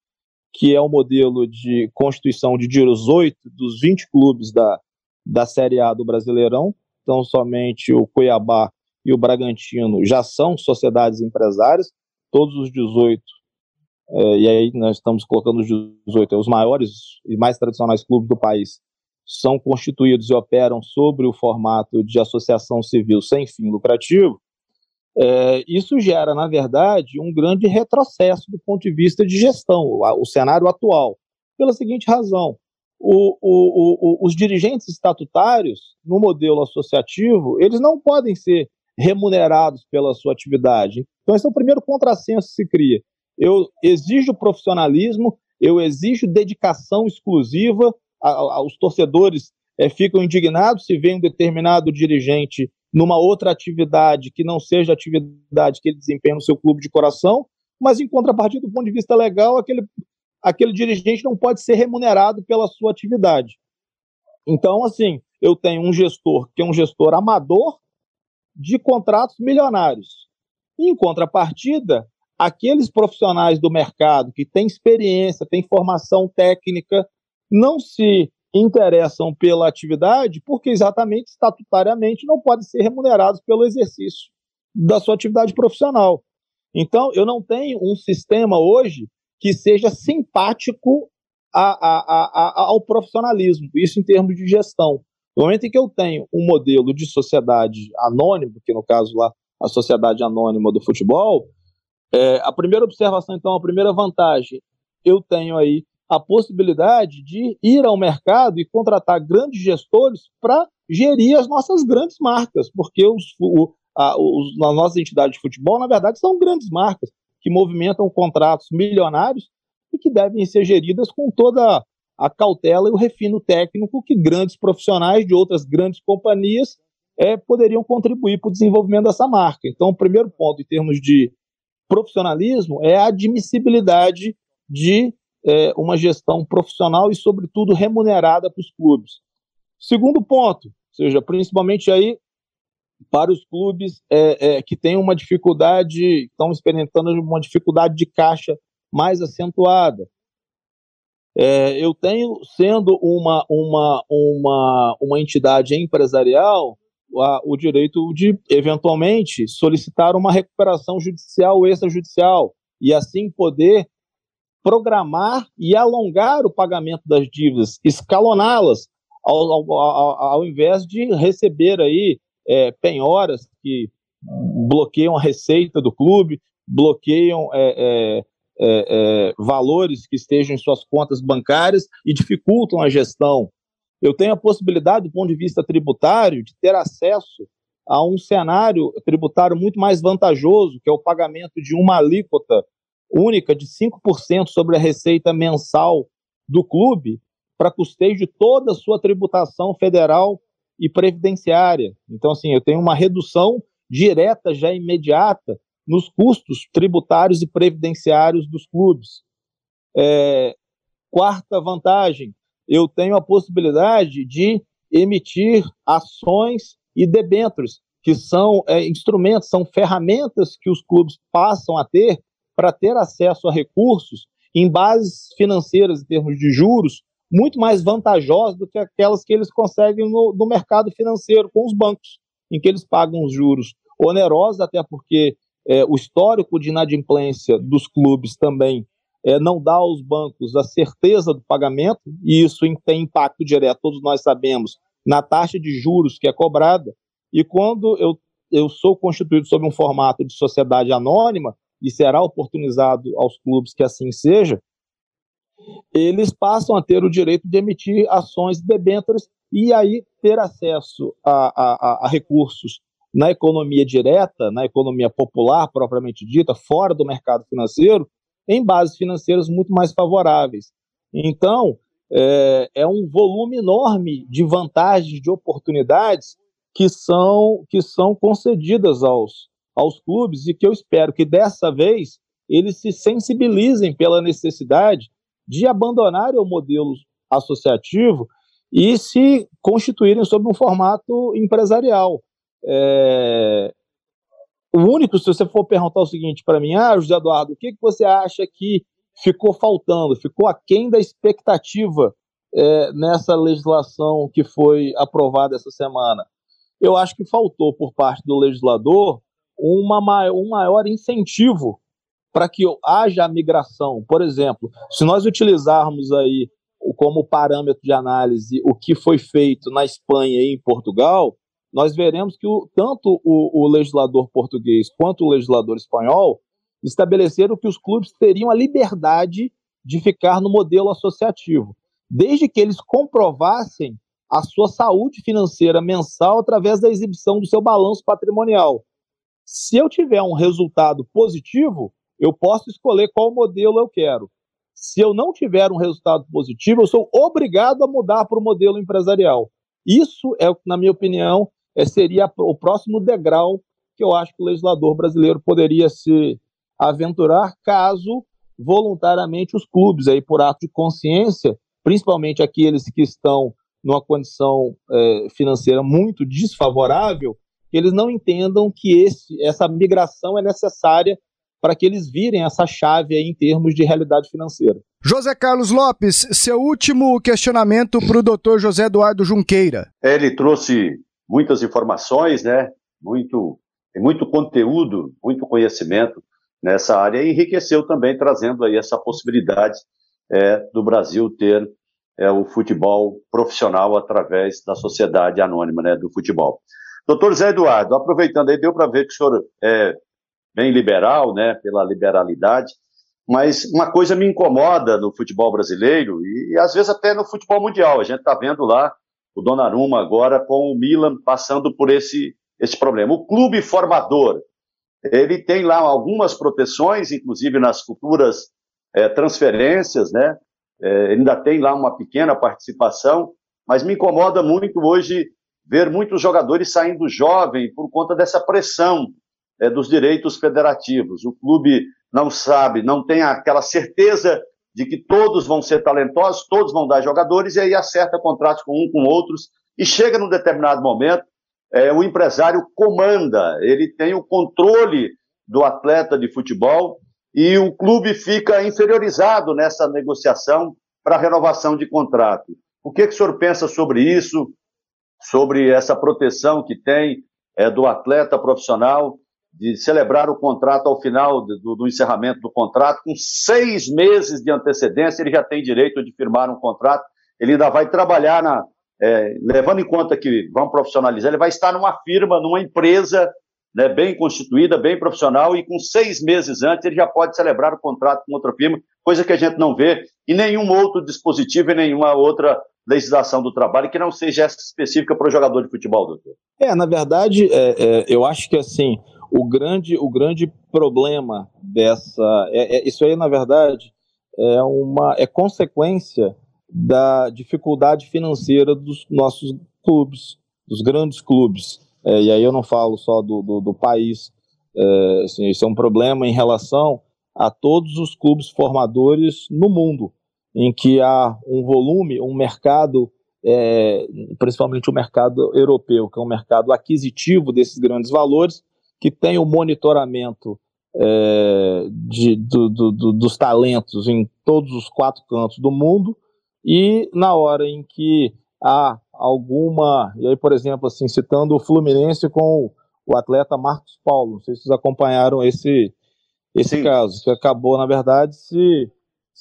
que é o modelo de constituição de 18 dos 20 clubes da, da Série A do Brasileirão. Então, somente o Cuiabá e o Bragantino já são sociedades empresárias, todos os 18, é, e aí nós estamos colocando os 18, é, os maiores e mais tradicionais clubes do país, são constituídos e operam sobre o formato de associação civil sem fim lucrativo. É, isso gera, na verdade, um grande retrocesso do ponto de vista de gestão, o, o cenário atual, pela seguinte razão: o, o, os dirigentes estatutários, no modelo associativo, eles não podem ser remunerados pela sua atividade. Então, esse é o primeiro contrassenso que se cria. Eu exijo profissionalismo, eu exijo dedicação exclusiva, a, a, os torcedores é, ficam indignados se vê um determinado dirigente numa outra atividade que não seja a atividade que ele desempenha no seu clube de coração, mas em contrapartida, do ponto de vista legal, aquele, aquele dirigente não pode ser remunerado pela sua atividade. Então, assim, eu tenho um gestor que é um gestor amador de contratos milionários. Em contrapartida, aqueles profissionais do mercado que têm experiência, têm formação técnica, não se interessam pela atividade porque exatamente estatutariamente não podem ser remunerados pelo exercício da sua atividade profissional. Então, eu não tenho um sistema hoje que seja simpático a, a, a, ao profissionalismo, isso em termos de gestão. No momento em que eu tenho um modelo de sociedade anônima, que no caso lá a sociedade anônima do futebol, é, a primeira observação, então, a primeira vantagem, eu tenho aí a possibilidade de ir ao mercado e contratar grandes gestores para gerir as nossas grandes marcas, porque os, o, a, os, a nossa entidade de futebol, na verdade, são grandes marcas que movimentam contratos milionários e que devem ser geridas com toda a cautela e o refino técnico que grandes profissionais de outras grandes companhias é, poderiam contribuir para o desenvolvimento dessa marca. Então, o primeiro ponto, em termos de profissionalismo, é a admissibilidade de é, uma gestão profissional e, sobretudo, remunerada para os clubes. Segundo ponto, seja, principalmente aí para os clubes é, é, que têm uma dificuldade, estão experimentando uma dificuldade de caixa mais acentuada. É, eu tenho, sendo uma, uma, uma, uma entidade empresarial, a, o direito de, eventualmente, solicitar uma recuperação judicial ou extrajudicial, e assim poder programar e alongar o pagamento das dívidas, escaloná-las, ao, ao, ao, ao, invés de receber aí é, penhoras que bloqueiam a receita do clube, bloqueiam é, é, é, é valores que estejam em suas contas bancárias e dificultam a gestão. Eu tenho a possibilidade, do ponto de vista tributário, de ter acesso a um cenário tributário muito mais vantajoso, que é o pagamento de uma alíquota única de 5% sobre a receita mensal do clube para custeio de toda a sua tributação federal e previdenciária. Então, assim, eu tenho uma redução direta, já imediata, nos custos tributários e previdenciários dos clubes. É, quarta vantagem, eu tenho a possibilidade de emitir ações e debêntures, que são é, instrumentos, são ferramentas que os clubes passam a ter para ter acesso a recursos em bases financeiras, em termos de juros, muito mais vantajosas do que aquelas que eles conseguem no, no mercado financeiro com os bancos, em que eles pagam os juros onerosos, até porque é, o histórico de inadimplência dos clubes também é, não dá aos bancos a certeza do pagamento, e isso tem impacto direto, todos nós sabemos, na taxa de juros que é cobrada. E quando eu, eu sou constituído sob um formato de sociedade anônima, e será oportunizado aos clubes que assim seja, eles passam a ter o direito de emitir ações de debêntures e aí ter acesso a, a, a recursos na economia direta, na economia popular propriamente dita, fora do mercado financeiro, em bases financeiras muito mais favoráveis. Então, é, é um volume enorme de vantagens, de oportunidades que são, que são concedidas aos, aos clubes e que eu espero que dessa vez eles se sensibilizem pela necessidade de abandonarem o modelo associativo e se constituírem sob um formato empresarial. É, o único, se você for perguntar o seguinte para mim, ah, José Eduardo, o que, que você acha que ficou faltando, ficou aquém da expectativa é, nessa legislação que foi aprovada essa semana? Eu acho que faltou por parte do legislador uma, um maior incentivo para que haja a migração. Por exemplo, se nós utilizarmos aí como parâmetro de análise o que foi feito na Espanha e em Portugal, nós veremos que o, tanto o, o legislador português quanto o legislador espanhol estabeleceram que os clubes teriam a liberdade de ficar no modelo associativo, desde que eles comprovassem a sua saúde financeira mensal através da exibição do seu balanço patrimonial. Se eu tiver um resultado positivo, eu posso escolher qual modelo eu quero. Se eu não tiver um resultado positivo, eu sou obrigado a mudar para o modelo empresarial. Isso é, na minha opinião, é, seria o próximo degrau que eu acho que o legislador brasileiro poderia se aventurar caso voluntariamente os clubes, aí por ato de consciência, principalmente aqueles que estão numa condição é, financeira muito desfavorável, que eles não entendam que esse, essa migração é necessária para que eles virem essa chave aí em termos de realidade financeira. José Carlos Lopes, seu último questionamento para o doutor José Eduardo Junqueira. Ele trouxe muitas informações, né? Muito, muito conteúdo, muito conhecimento nessa área e enriqueceu também trazendo aí essa possibilidade é, do Brasil ter é, o futebol profissional através da sociedade anônima né, do futebol. Doutor Zé Eduardo, aproveitando aí, deu para ver que o senhor é bem liberal, né, pela liberalidade, mas uma coisa me incomoda no futebol brasileiro e, e às vezes até no futebol mundial. A gente está vendo lá o Donnarumma agora com o Milan passando por esse, esse problema. O clube formador, ele tem lá algumas proteções, inclusive nas futuras é, transferências, né? É, ainda tem lá uma pequena participação, mas me incomoda muito hoje ver muitos jogadores saindo jovem por conta dessa pressão é, dos direitos federativos. O clube não sabe, não tem aquela certeza de que todos vão ser talentosos, todos vão dar jogadores, e aí acerta contratos com um, com outros, e chega num determinado momento, é, o empresário comanda, ele tem o controle do atleta de futebol, e o clube fica inferiorizado nessa negociação para renovação de contrato. O que, que o senhor pensa sobre isso, sobre essa proteção que tem é, do atleta profissional de celebrar o contrato ao final do, do, encerramento do contrato, com seis meses de antecedência, ele já tem direito de firmar um contrato, ele ainda vai trabalhar na. É, levando em conta que vão profissionalizar, ele vai estar numa firma, numa empresa né, bem constituída, bem profissional, e com seis meses antes ele já pode celebrar o contrato com outra firma, coisa que a gente não vê em nenhum outro dispositivo, em nenhuma outra legislação do trabalho que não seja específica para o jogador de futebol, doutor? É, na verdade, é, é, eu acho que assim o grande, o grande problema dessa, é, é, isso aí na verdade é uma é consequência da dificuldade financeira dos nossos clubes, dos grandes clubes. É, e aí eu não falo só do, do, do país, é, assim, isso é um problema em relação a todos os clubes formadores no mundo, em que há um volume, um mercado, é, principalmente o mercado europeu, que é um mercado aquisitivo desses grandes valores, que tem o monitoramento é, de, do, do, dos talentos em todos os quatro cantos do mundo, e na hora em que há alguma, e aí, por exemplo, assim, citando o Fluminense com o atleta Marcos Paulo, não sei se vocês acompanharam esse, esse caso, que acabou, na verdade, se,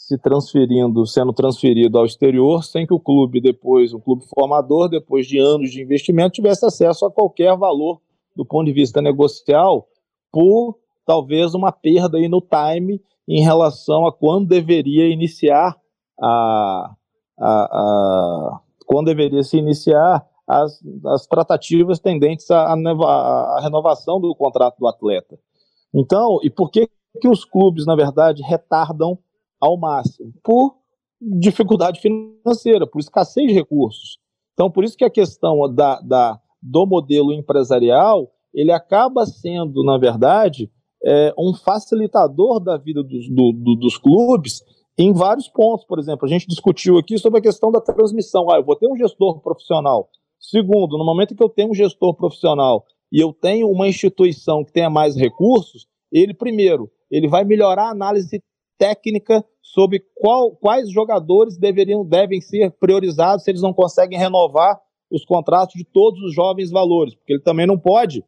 se transferindo, sendo transferido ao exterior, sem que o clube depois, o clube formador, depois de anos de investimento, tivesse acesso a qualquer valor do ponto de vista negocial, por talvez uma perda aí no time em relação a quando deveria iniciar a, a, a quando deveria se iniciar as, as tratativas tendentes à, à, renovação do contrato do atleta. Então, e por que, que os clubes, na verdade, retardam ao máximo? Por dificuldade financeira, por escassez de recursos. Então, por isso que a questão da, da, do modelo empresarial, ele acaba sendo, na verdade, é, um facilitador da vida dos, do, do, dos clubes em vários pontos. Por exemplo, a gente discutiu aqui sobre a questão da transmissão. Ah, eu vou ter um gestor profissional. Segundo, no momento que eu tenho um gestor profissional e eu tenho uma instituição que tenha mais recursos, ele, primeiro, ele vai melhorar a análise técnica sobre qual, quais jogadores deveriam, devem ser priorizados se eles não conseguem renovar os contratos de todos os jovens valores, porque ele também não pode,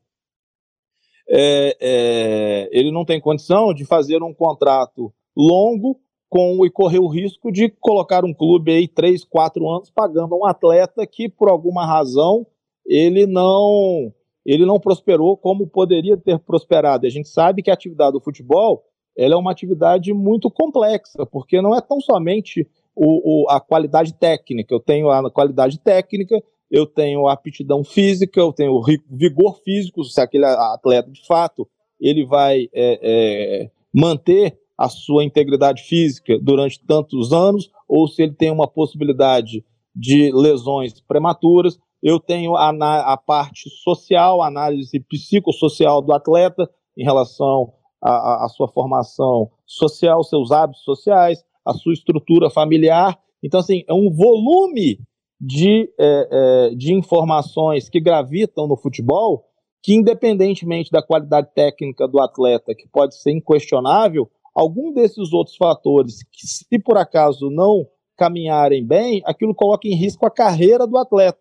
é, é, ele não tem condição de fazer um contrato longo com e correr o risco de colocar um clube aí três, quatro anos pagando um atleta que por alguma razão ele não ele não prosperou como poderia ter prosperado. A gente sabe que a atividade do futebol ela é uma atividade muito complexa, porque não é tão somente o, o, a qualidade técnica. Eu tenho a qualidade técnica, eu tenho a aptidão física, eu tenho o vigor físico, se aquele atleta de fato ele vai é, é, manter a sua integridade física durante tantos anos, ou se ele tem uma possibilidade de lesões prematuras. Eu tenho a, a parte social, análise psicossocial do atleta em relação à sua formação social, seus hábitos sociais, a sua estrutura familiar. Então, assim, é um volume de, é, é, de informações que gravitam no futebol que, independentemente da qualidade técnica do atleta, que pode ser inquestionável, algum desses outros fatores, que se por acaso não caminharem bem, aquilo coloca em risco a carreira do atleta.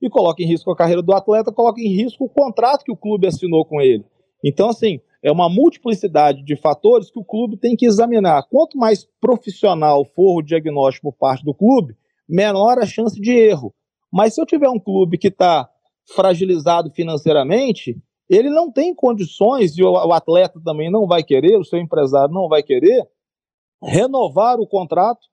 E coloca em risco a carreira do atleta, coloca em risco o contrato que o clube assinou com ele. Então, assim, é uma multiplicidade de fatores que o clube tem que examinar. Quanto mais profissional for o diagnóstico por parte do clube, menor a chance de erro. Mas se eu tiver um clube que está fragilizado financeiramente, ele não tem condições, e o, atleta também não vai querer, o seu empresário não vai querer, renovar o contrato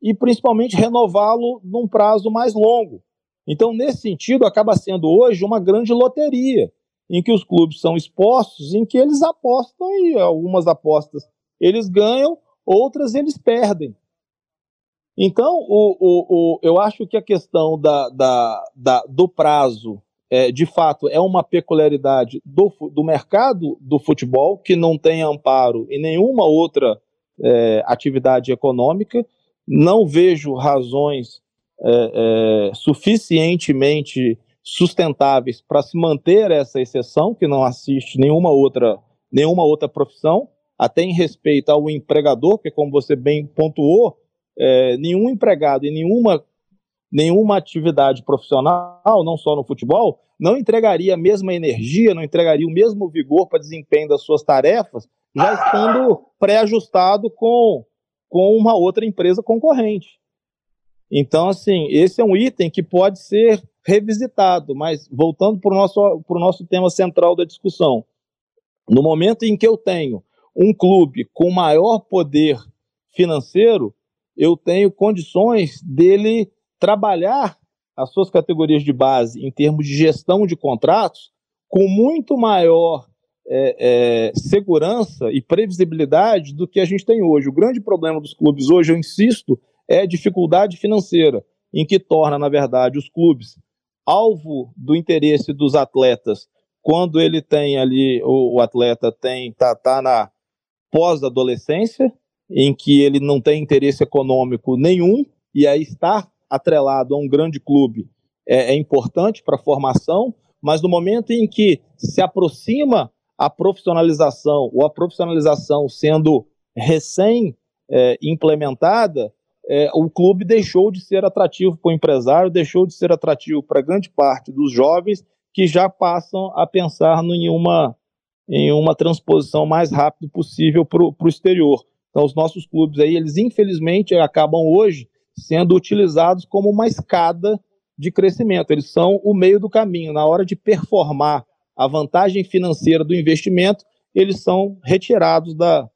e principalmente renová-lo num prazo mais longo. Então, nesse sentido, acaba sendo hoje uma grande loteria, em que os clubes são expostos, em que eles apostam e algumas apostas eles ganham, outras eles perdem. Então, o, o, o, eu acho que a questão da, da, da do prazo é, de fato, é uma peculiaridade do, do mercado do futebol, que não tem amparo em nenhuma outra é, atividade econômica. Não vejo razões é, é suficientemente sustentáveis para se manter essa exceção, que não assiste nenhuma outra, nenhuma outra profissão, até em respeito ao empregador, porque, como você bem pontuou, é, nenhum empregado em nenhuma nenhuma atividade profissional, não só no futebol, não entregaria a mesma energia, não entregaria o mesmo vigor para desempenho das suas tarefas, já estando pré-ajustado com, com uma outra empresa concorrente. Então, assim, esse é um item que pode ser revisitado, mas voltando para o nosso, nosso tema central da discussão, no momento em que eu tenho um clube com maior poder financeiro, eu tenho condições dele trabalhar as suas categorias de base em termos de gestão de contratos com muito maior é, é, segurança e previsibilidade do que a gente tem hoje. O grande problema dos clubes hoje, eu insisto, é a dificuldade financeira, em que torna, na verdade, os clubes alvo do interesse dos atletas. Quando ele tem ali, o, o atleta tem tá, tá na pós-adolescência, em que ele não tem interesse econômico nenhum, e aí estar atrelado a um grande clube. É, é importante para a formação, mas no momento em que se aproxima a profissionalização, ou a profissionalização sendo recém é, é, o clube deixou de ser atrativo para o empresário, deixou de ser atrativo para grande parte dos jovens que já passam a pensar em uma, em uma transposição mais rápida possível para o exterior. Então, os nossos clubes aí, eles infelizmente acabam hoje sendo utilizados como uma escada de crescimento. Eles são o meio do caminho. Na hora de performar a vantagem financeira do investimento, eles são retirados da,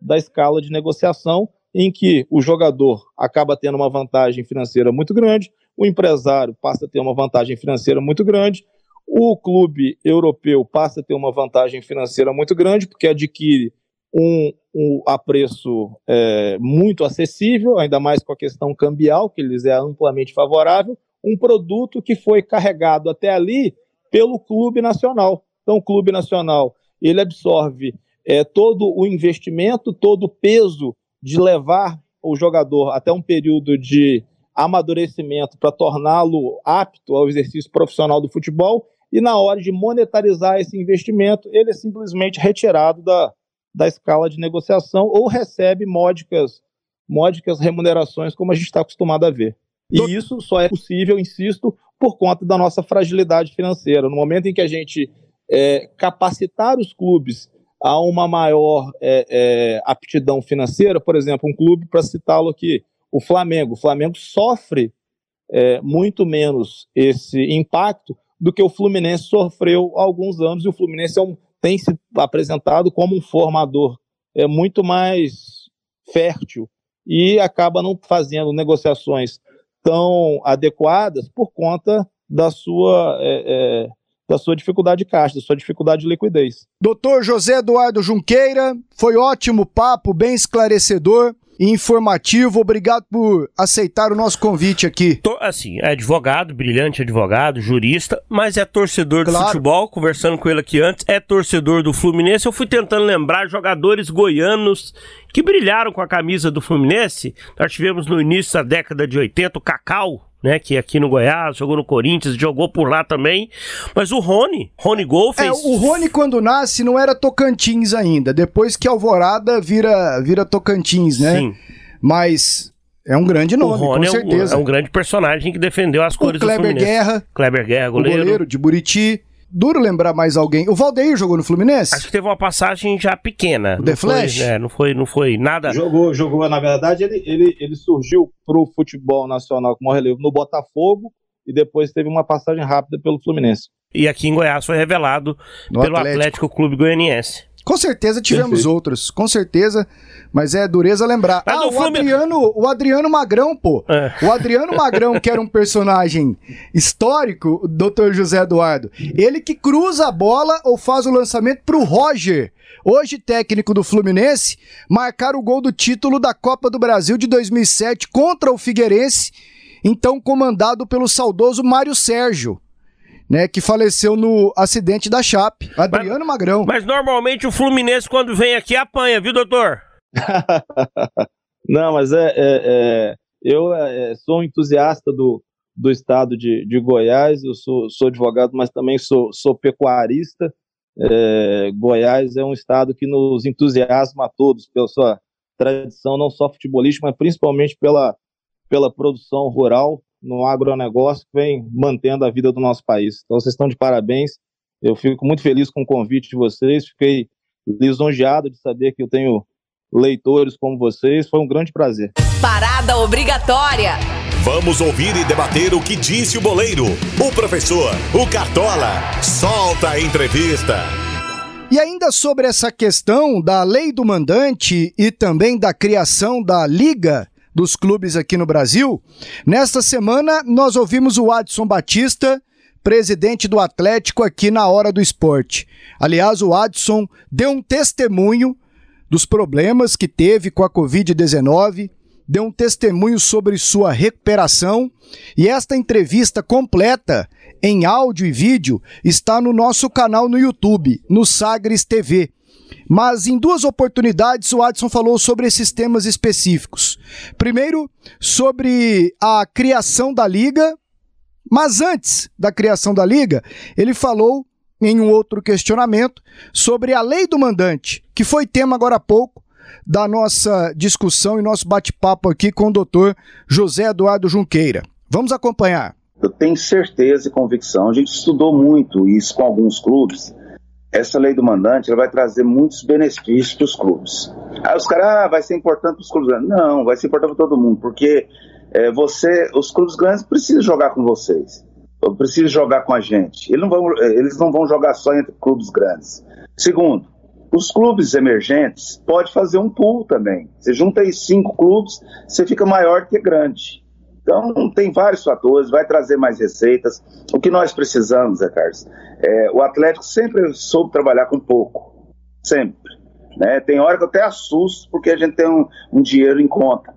da escala de negociação em que o jogador acaba tendo uma vantagem financeira muito grande, o empresário passa a ter uma vantagem financeira muito grande, o clube europeu passa a ter uma vantagem financeira muito grande, porque adquire um, um a preço é, muito acessível, ainda mais com a questão cambial, que lhes é amplamente favorável, um produto que foi carregado até ali pelo clube nacional. Então, o clube nacional ele absorve é, todo o investimento, todo o peso de levar o jogador até um período de amadurecimento para torná-lo apto ao exercício profissional do futebol e na hora de monetarizar esse investimento, ele é simplesmente retirado da, da escala de negociação ou recebe módicas, módicas remunerações, como a gente está acostumado a ver. E isso só é possível, insisto, por conta da nossa fragilidade financeira. No momento em que a gente é, capacitar os clubes a uma maior é, é, aptidão financeira, por exemplo, um clube, para citá-lo aqui, o Flamengo. O Flamengo sofre é, muito menos esse impacto do que o Fluminense sofreu há alguns anos, e o Fluminense é um, tem se apresentado como um formador é, muito mais fértil e acaba não fazendo negociações tão adequadas por conta da sua é, é, da sua dificuldade de caixa, da sua dificuldade de liquidez. Doutor José Eduardo Junqueira, foi ótimo papo, bem esclarecedor e informativo. Obrigado por aceitar o nosso convite aqui. Tô, assim, é advogado, brilhante advogado, jurista, mas é torcedor claro. do futebol. Conversando com ele aqui antes, é torcedor do Fluminense. Eu fui tentando lembrar jogadores goianos que brilharam com a camisa do Fluminense. Nós tivemos no início da década de 80 o Cacau, né? Que aqui no Goiás, jogou no Corinthians, jogou por lá também. Mas o Rony, Rony Gol fez... É, o Rony quando nasce não era Tocantins ainda, depois que Alvorada vira, vira Tocantins, né? Sim. Mas é um grande nome, o Rony com certeza. É um, é um grande personagem que defendeu as cores o Kleber do Fluminense. Guerra. Kleber Guerra, goleiro. O goleiro de Buriti. Duro lembrar mais alguém. O Valdeir jogou no Fluminense? Acho que teve uma passagem já pequena. O The Flash? Foi, é, não foi, não foi nada. Jogou, jogou. Na verdade, ele, ele, ele surgiu pro futebol nacional com relevo no Botafogo e depois teve uma passagem rápida pelo Fluminense. E aqui em Goiás foi revelado no pelo Atlético. Atlético Clube Goianiense. Com certeza tivemos Perfeito. outros, com certeza, mas é dureza lembrar. Mas ah, o, Flumin... Adriano, o Adriano Magrão, pô. É. O Adriano Magrão, que era um personagem histórico, o Dr. José Eduardo, ele que cruza a bola ou faz o lançamento pro Roger, hoje técnico do Fluminense, marcar o gol do título da Copa do Brasil de 2007 contra o Figueirense, então comandado pelo saudoso Mário Sérgio né, que faleceu no acidente da Chape, Adriano mas, Magrão. Mas normalmente o Fluminense, quando vem aqui, apanha, viu, doutor? Não, mas é, é, é eu é, sou um entusiasta do, do estado de, de Goiás, eu sou, sou advogado, mas também sou, sou pecuarista. É, Goiás é um estado que nos entusiasma a todos pela sua tradição, não só futebolística, mas principalmente pela, pela produção rural no agronegócio que vem mantendo a vida do nosso país. Então, vocês estão de parabéns. Eu fico muito feliz com o convite de vocês, fiquei lisonjeado de saber que eu tenho leitores como vocês. Foi um grande prazer. Parada obrigatória. Vamos ouvir e debater o que disse o boleiro, o professor, o Cartola. Solta a entrevista. E ainda sobre essa questão da lei do mandante e também da criação da Liga dos clubes aqui no Brasil. Nesta semana, nós ouvimos o Adson Batista, presidente do Atlético, aqui na Hora do Esporte. Aliás, o Adson deu um testemunho dos problemas que teve com a Covid-19, deu um testemunho sobre sua recuperação e esta entrevista completa em áudio e vídeo está no nosso canal no YouTube, no Sagres TV. Mas em duas oportunidades o Adson falou sobre esses temas específicos. Primeiro, sobre a criação da liga, mas antes da criação da liga, ele falou em um outro questionamento sobre a lei do mandante, que foi tema agora há pouco da nossa discussão e nosso bate-papo aqui com o doutor José Eduardo Junqueira. Vamos acompanhar. Eu tenho certeza e convicção, a gente estudou muito isso com alguns clubes. Essa lei do mandante vai trazer muitos benefícios para os clubes. Aí os caras, ah, vai ser importante para os clubes grandes. Não, vai ser importante para todo mundo, porque é, você, os clubes grandes precisam jogar com vocês, precisam jogar com a gente. Eles não vão, eles não vão jogar só entre clubes grandes. Segundo, os clubes emergentes pode fazer um pool também. Você junta aí cinco clubes, você fica maior que grande. Então, tem vários fatores, vai trazer mais receitas. O que nós precisamos, Zé Carlos, é, o Atlético sempre soube trabalhar com pouco. Sempre. Né? Tem hora que eu até assusto porque a gente tem um, um dinheiro em conta.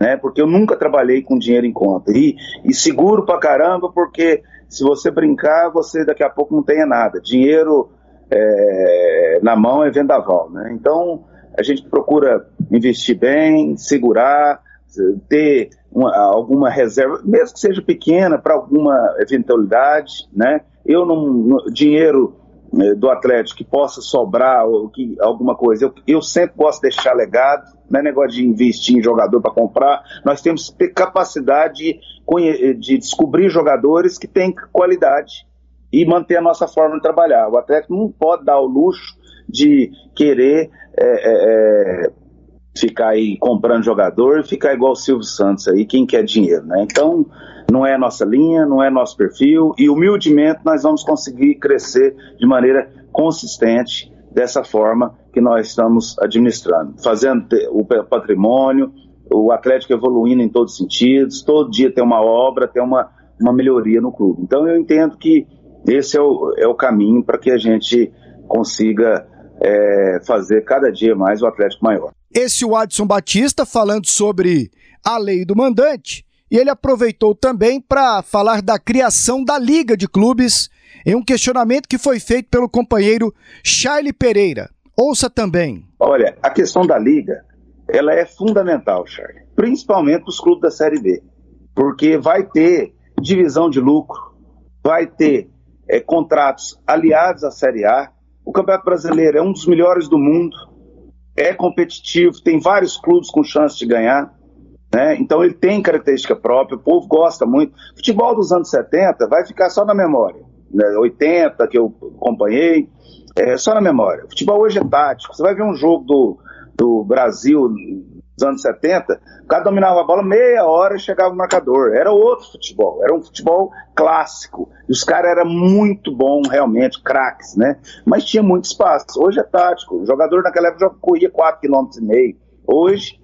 Né? Porque eu nunca trabalhei com dinheiro em conta. E, e seguro pra caramba, porque se você brincar, você daqui a pouco não tenha nada. Dinheiro é, na mão é vendaval, né? Então a gente procura investir bem, segurar, ter uma, alguma reserva, mesmo que seja pequena, para alguma eventualidade, né? Eu não, dinheiro é, do Atlético que possa sobrar ou que alguma coisa, eu, eu sempre de deixar legado, não é negócio de investir em jogador para comprar, nós temos que ter capacidade de, de descobrir jogadores que têm qualidade e manter a nossa forma de trabalhar. O Atlético não pode dar o luxo de querer é, é, ficar aí comprando jogador ficar igual o Silvio Santos aí, quem quer dinheiro, né? Então, não é nossa linha, não é nosso perfil e humildemente nós vamos conseguir crescer de maneira consistente dessa forma que nós estamos administrando, fazendo o patrimônio, o Atlético evoluindo em todos os sentidos, todo dia tem uma obra, tem uma, uma melhoria no clube. Então eu entendo que esse é o, é o caminho para que a gente consiga é, fazer cada dia mais o Atlético maior. Esse o Adson Batista falando sobre a lei do mandante e ele aproveitou também para falar da criação da Liga de Clubes em um questionamento que foi feito pelo companheiro Charlie Pereira. Ouça também. Olha, a questão da Liga, ela é fundamental, Charlie, principalmente os clubes da Série B, porque vai ter divisão de lucro, vai ter é, contratos aliados à Série A. O Campeonato Brasileiro é um dos melhores do mundo, é competitivo, tem vários clubes com chance de ganhar. Né? Então ele tem característica própria, o povo gosta muito. Futebol dos anos 70 vai ficar só na memória. Né? 80, que eu acompanhei, é só na memória. Futebol hoje é tático. Você vai ver um jogo do, do Brasil dos anos 70, o cara dominava a bola meia hora e chegava o marcador. Era outro futebol, era um futebol clássico. E os caras eram muito bons, realmente, craques, né? Mas tinha muito espaço. Hoje é tático. O jogador naquela época corria 4,5 km. Hoje,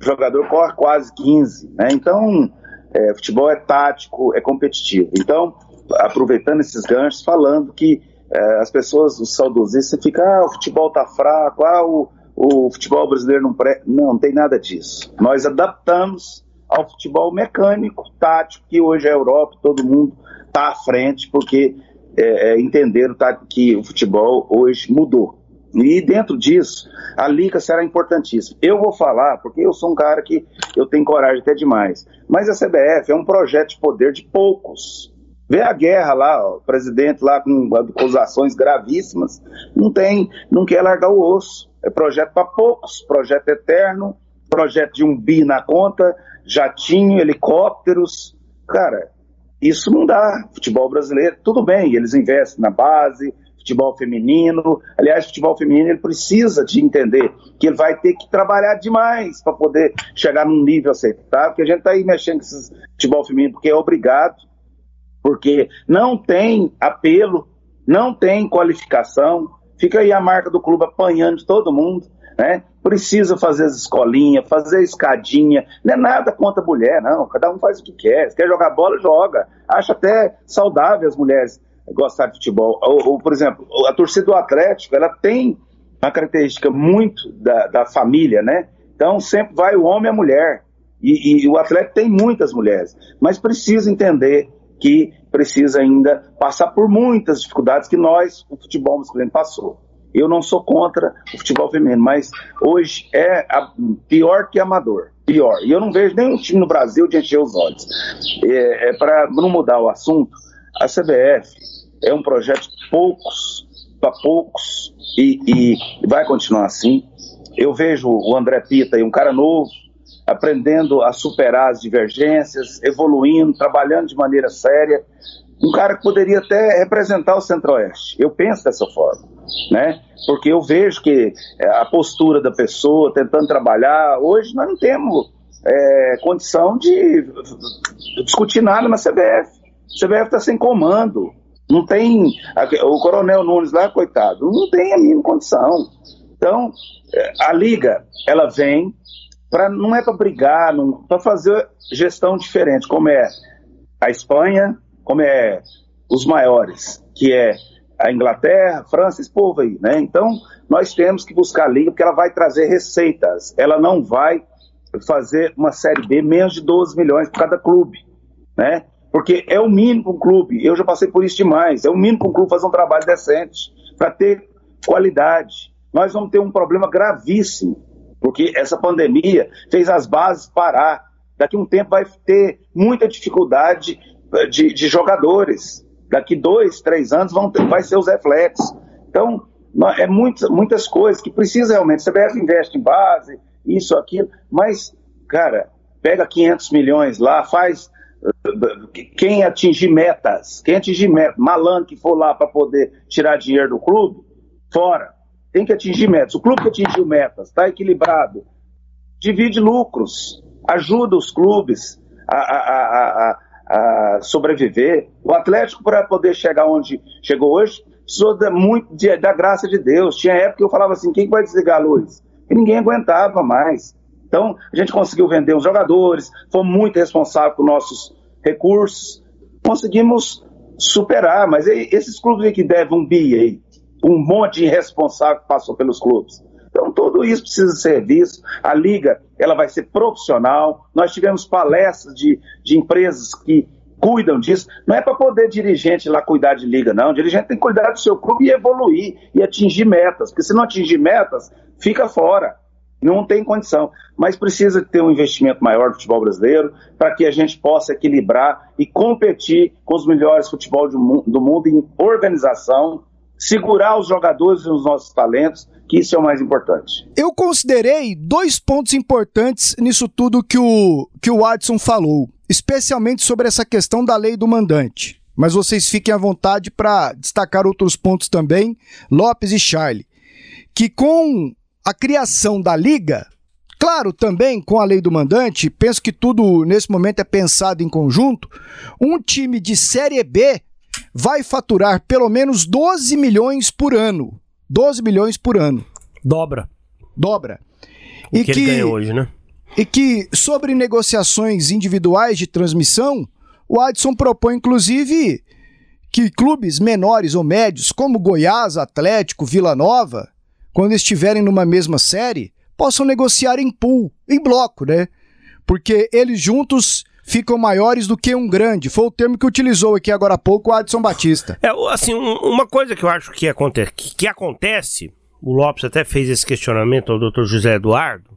o jogador corre quase 15, né? Então, é, futebol é tático, é competitivo. Então, aproveitando esses ganchos, falando que é, as pessoas, os saudosistas, ficam, ah, o futebol tá fraco, ah, o o futebol brasileiro não pré... Não, tem nada disso. Nós adaptamos ao futebol mecânico, tático, que hoje a Europa, todo mundo está à frente, porque é, é, entenderam tá, que o futebol hoje mudou. E dentro disso, a liga será importantíssima. Eu vou falar, porque eu sou um cara que eu tenho coragem até demais. Mas a CBF é um projeto de poder de poucos. Vê a guerra lá, ó, o presidente lá com acusações gravíssimas, não tem, não quer largar o osso. É projeto para poucos, projeto eterno, projeto de um bi na conta, jatinho, helicópteros. Cara, isso não dá. Futebol brasileiro, tudo bem, eles investem na base, futebol feminino. Aliás, futebol feminino ele precisa de entender que ele vai ter que trabalhar demais para poder chegar num nível aceitável, porque a gente está aí mexendo com esse futebol feminino porque é obrigado, porque não tem apelo, não tem qualificação, Fica aí a marca do clube apanhando de todo mundo. né? Precisa fazer as escolinhas, fazer a escadinha. Não é nada contra a mulher, não. Cada um faz o que quer. Se quer jogar bola, joga. Acho até saudável as mulheres gostar de futebol. Ou, ou, por exemplo, a torcida do Atlético, ela tem uma característica muito da, da família, né? Então sempre vai o homem e a mulher. E, e, o Atlético tem muitas mulheres, mas precisa entender que precisa ainda passar por muitas dificuldades que nós, o futebol masculino, passou. Eu não sou contra o futebol feminino, mas hoje é pior que amador. Pior. E eu não vejo nenhum time no Brasil de encher os olhos. É, é Para não mudar o assunto, a CBF é um projeto de poucos para poucos e, e vai continuar assim. Eu vejo o André Pita e um cara novo, aprendendo a superar as divergências, evoluindo, trabalhando de maneira séria. Um cara que poderia até representar o Centro-Oeste. Eu penso dessa forma, né? Porque eu vejo que é, a postura da pessoa tentando trabalhar. Hoje nós não temos é, condição de discutir nada na CBF. A CBF está sem comando. Não tem. O Coronel Nunes lá, coitado, não tem a mínima condição. Então, é, a Liga, ela vem para não é para brigar, para fazer gestão diferente, como é a Espanha, como é os maiores, que é a Inglaterra, França, esse povo aí, né? Então, nós temos que buscar a liga porque ela vai trazer receitas. Ela não vai fazer uma série B menos de 12 milhões para cada clube, né? Porque é o mínimo para um clube. Eu já passei por isso demais. É o mínimo para um clube fazer um trabalho decente, para ter qualidade. Nós vamos ter um problema gravíssimo porque essa pandemia fez as bases parar. Daqui um tempo vai ter muita dificuldade eh, de, de jogadores. Daqui dois, três anos vão ter, vai ser os reflexos. Então, é muitas, muitas coisas que precisa realmente. A CBF investe em base, isso, aquilo, mas, cara, pega 500 milhões lá, faz eh, quem atingir metas, quem atingir metas, malandro que for lá para poder tirar dinheiro do clube, fora tem que atingir metas. O clube que atingiu metas, está equilibrado, divide lucros, ajuda os clubes a, a, a, a sobreviver. O Atlético, para poder chegar onde chegou hoje, precisou da, muito, de, da graça de Deus. Tinha época que eu falava assim: quem vai desligar a luz? E ninguém aguentava mais. Então, a gente conseguiu vender os jogadores, fomos muito responsáveis por nossos recursos, conseguimos superar. Mas esses clubes que devem um bi aí, um monte de irresponsável que passou pelos clubes. Então, tudo isso precisa ser visto. A liga ela vai ser profissional. Nós tivemos palestras de, de empresas que cuidam disso. Não é para poder dirigente lá cuidar de liga, não. O dirigente tem que cuidar do seu clube e evoluir e atingir metas. Porque se não atingir metas, fica fora. Não tem condição. Mas precisa ter um investimento maior no futebol brasileiro para que a gente possa equilibrar e competir com os melhores futebol do mundo em organização segurar os jogadores e os nossos talentos, que isso é o mais importante. Eu considerei dois pontos importantes nisso tudo que o, que o Adson falou, especialmente sobre essa questão da lei do mandante. Mas vocês fiquem à vontade para destacar outros pontos também, Lopes e Charlie. Que com a criação da liga, Claro, também com a lei do mandante, penso que tudo nesse momento é pensado em conjunto. Um time de Série B vai faturar pelo menos 12 milhões por ano. 12 milhões por ano. Dobra. Dobra. O e que, que ele ganha hoje, né? E que sobre negociações individuais de transmissão, o Adson propõe inclusive que clubes menores ou médios, como Goiás, Atlético, Vila Nova, quando estiverem numa mesma série, possam negociar em pool, em bloco, né? Porque eles juntos ficam maiores do que um grande. Foi o termo que utilizou aqui agora há pouco o Adson Batista. É, assim, um, uma coisa que eu acho que, que, que, acontece, o Lopes até fez esse questionamento ao Dr. José Eduardo,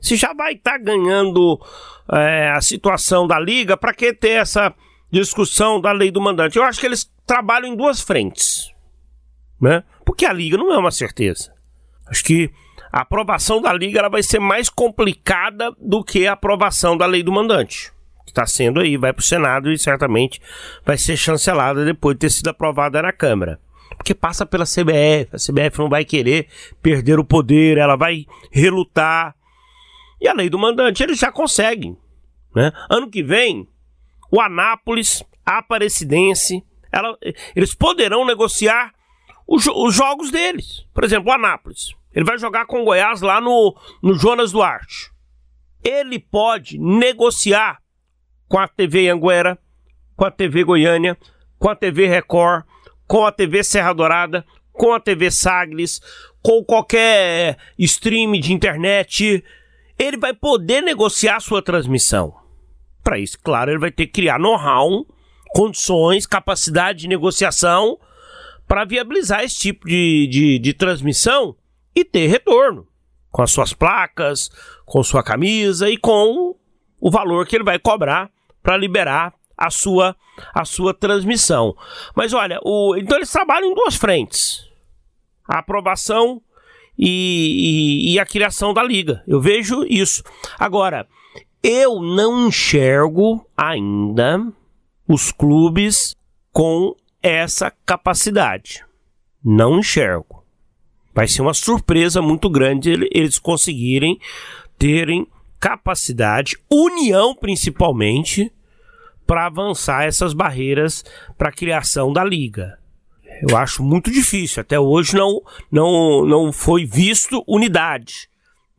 se já vai estar tá ganhando é, a situação da liga, para que ter essa discussão da lei do mandante? Eu acho que eles trabalham em duas frentes, né? Porque a liga não é uma certeza. Acho que a aprovação da liga ela vai ser mais complicada do que a aprovação da lei do mandante. Que está sendo aí, vai para o Senado e certamente vai ser chancelada depois de ter sido aprovada na Câmara. Porque passa pela CBF, a CBF não vai querer perder o poder, ela vai relutar. E a lei do mandante eles já conseguem. Né? Ano que vem, o Anápolis, a Aparecidense, ela, eles poderão negociar os, os jogos deles. Por exemplo, o Anápolis. Ele vai jogar com o Goiás lá no, no Jonas Duarte. Ele pode negociar com a TV Anguera, com a TV Goiânia, com a TV Record, com a TV Serra Dourada, com a TV Sagres, com qualquer stream de internet. Ele vai poder negociar sua transmissão. Para isso, claro, ele vai ter que criar know-how, condições, capacidade de negociação para viabilizar esse tipo de, de, de transmissão e ter retorno com as suas placas, com sua camisa e com o valor que ele vai cobrar para liberar a sua a sua transmissão. Mas olha, o, então eles trabalham em duas frentes: a aprovação e, e, e a criação da liga. Eu vejo isso. Agora, eu não enxergo ainda os clubes com essa capacidade. Não enxergo. Vai ser uma surpresa muito grande eles conseguirem terem capacidade, união principalmente, para avançar essas barreiras para a criação da liga. Eu acho muito difícil. Até hoje não, não, não foi visto unidade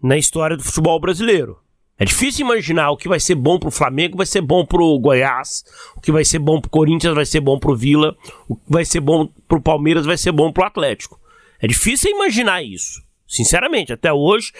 na história do futebol brasileiro. É difícil imaginar o que vai ser bom pro Flamengo vai ser bom pro Goiás, o que vai ser bom pro Corinthians vai ser bom pro Vila, o que vai ser bom pro Palmeiras vai ser bom pro Atlético. É difícil imaginar isso. Sinceramente, até hoje,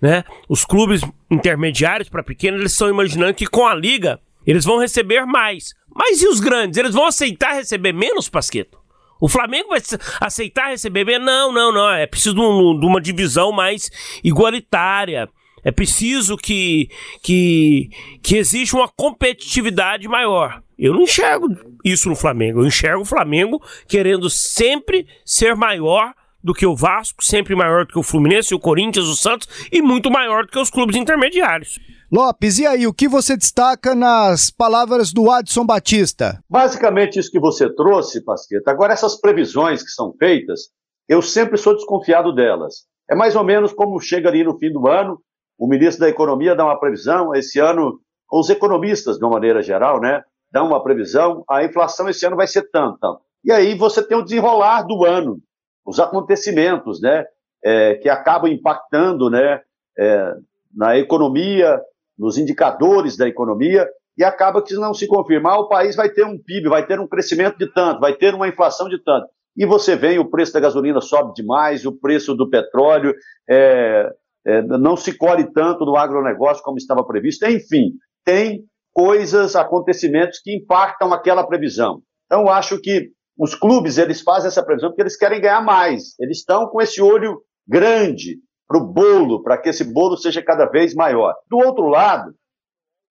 né, os clubes intermediários para pequenos, eles estão imaginando que com a liga eles vão receber mais. Mas e os grandes? Eles vão aceitar receber menos, Pasqueto? O Flamengo vai aceitar receber menos? Não, não, não. É preciso de, um, de uma divisão mais igualitária. É preciso que, que, que exista uma competitividade maior. Eu não enxergo isso no Flamengo. Eu enxergo o Flamengo querendo sempre ser maior do que o Vasco, sempre maior do que o Fluminense, o Corinthians, o Santos e muito maior do que os clubes intermediários. Lopes, e aí, o que você destaca nas palavras do Adson Batista? Basicamente isso que você trouxe, Pasqueta. Agora, essas previsões que são feitas, eu sempre sou desconfiado delas. É mais ou menos como chega ali no fim do ano, o ministro da Economia dá uma previsão, esse ano, os economistas, de uma maneira geral, né, dão uma previsão, a inflação esse ano vai ser tanto. E aí você tem o desenrolar do ano, os acontecimentos, né, é, que acabam impactando, né, é, na economia, nos indicadores da economia, e acaba que não se confirmar, o país vai ter um PIB, vai ter um crescimento de tanto, vai ter uma inflação de tanto. E você vem, o preço da gasolina sobe demais, o preço do petróleo é, é, não se colhe tanto no agronegócio como estava previsto. Enfim, tem coisas, acontecimentos que impactam aquela previsão. Então, acho que os clubes eles fazem essa previsão porque eles querem ganhar mais. Eles estão com esse olho grande para o bolo, para que esse bolo seja cada vez maior. Do outro lado,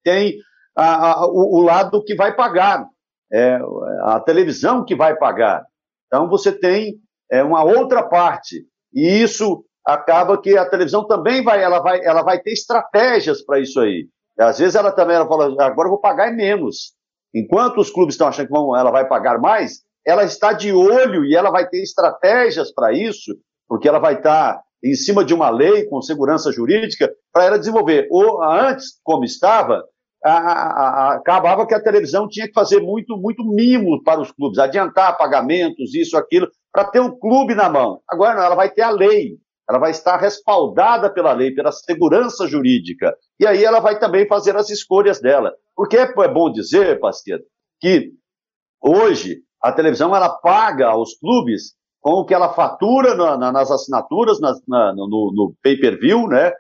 tem a, a, o, o, lado que vai pagar, é, a televisão que vai pagar. Então você tem é, uma outra parte, e isso acaba que a televisão também vai, ela vai, ela vai ter estratégias para isso aí. Às vezes ela também ela fala, agora eu vou pagar menos. Enquanto os clubes estão achando que vão, ela vai pagar mais, ela está de olho e ela vai ter estratégias para isso, porque ela vai estar em cima de uma lei com segurança jurídica para ela desenvolver. Ou antes, como estava, a, a, a, acabava que a televisão tinha que fazer muito, muito mimo para os clubes, adiantar pagamentos, isso, aquilo, para ter o clube na mão. Agora não, ela vai ter a lei, ela vai estar respaldada pela lei, pela segurança jurídica. E aí ela vai também fazer as escolhas dela. Porque é, é bom dizer, Pasqueta, que hoje a televisão ela paga aos clubes com o que ela fatura na, na, nas assinaturas, na, no, no pay-per-view, né?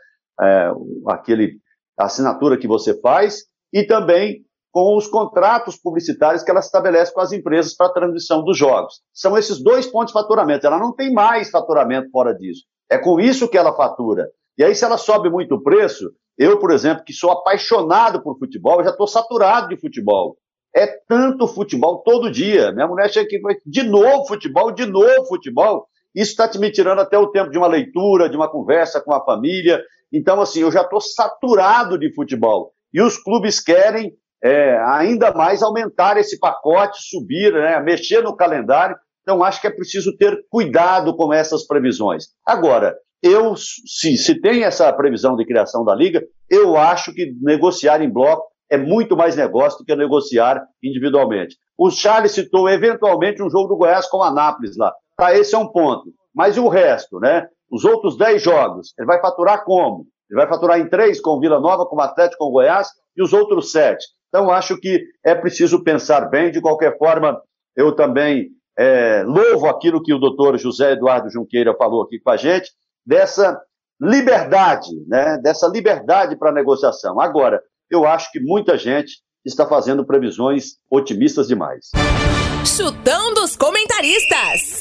É, aquele assinatura que você faz, e também com os contratos publicitários que ela estabelece com as empresas para a transmissão dos jogos. São esses dois pontos de faturamento. Ela não tem mais faturamento fora disso. É com isso que ela fatura. E aí, se ela sobe muito o preço, eu, por exemplo, que sou apaixonado por futebol, já estou saturado de futebol. É tanto futebol todo dia. Minha mulher chega aqui e de novo futebol, de novo futebol. Isso está me tirando até o tempo de uma leitura, de uma conversa com a família. Então, assim, eu já estou saturado de futebol. E os clubes querem é, ainda mais aumentar esse pacote, subir, né, mexer no calendário. Então, acho que é preciso ter cuidado com essas previsões. Agora, eu, se, se tem essa previsão de criação da liga, eu acho que negociar em bloco é muito mais negócio do que negociar individualmente. O Charles citou eventualmente um jogo do Goiás com a Anápolis lá. Tá, esse é um ponto. Mas e o resto, né? Os outros 10 jogos, ele vai faturar como? Ele vai faturar em três com o Vila Nova, com o Atlético, com o Goiás e os outros sete. Então, acho que é preciso pensar bem. De qualquer forma, eu também é, louvo aquilo que o doutor José Eduardo Junqueira falou aqui com a gente, dessa liberdade, né? dessa liberdade para negociação. Agora, eu acho que muita gente está fazendo previsões otimistas demais. Chutão dos comentaristas.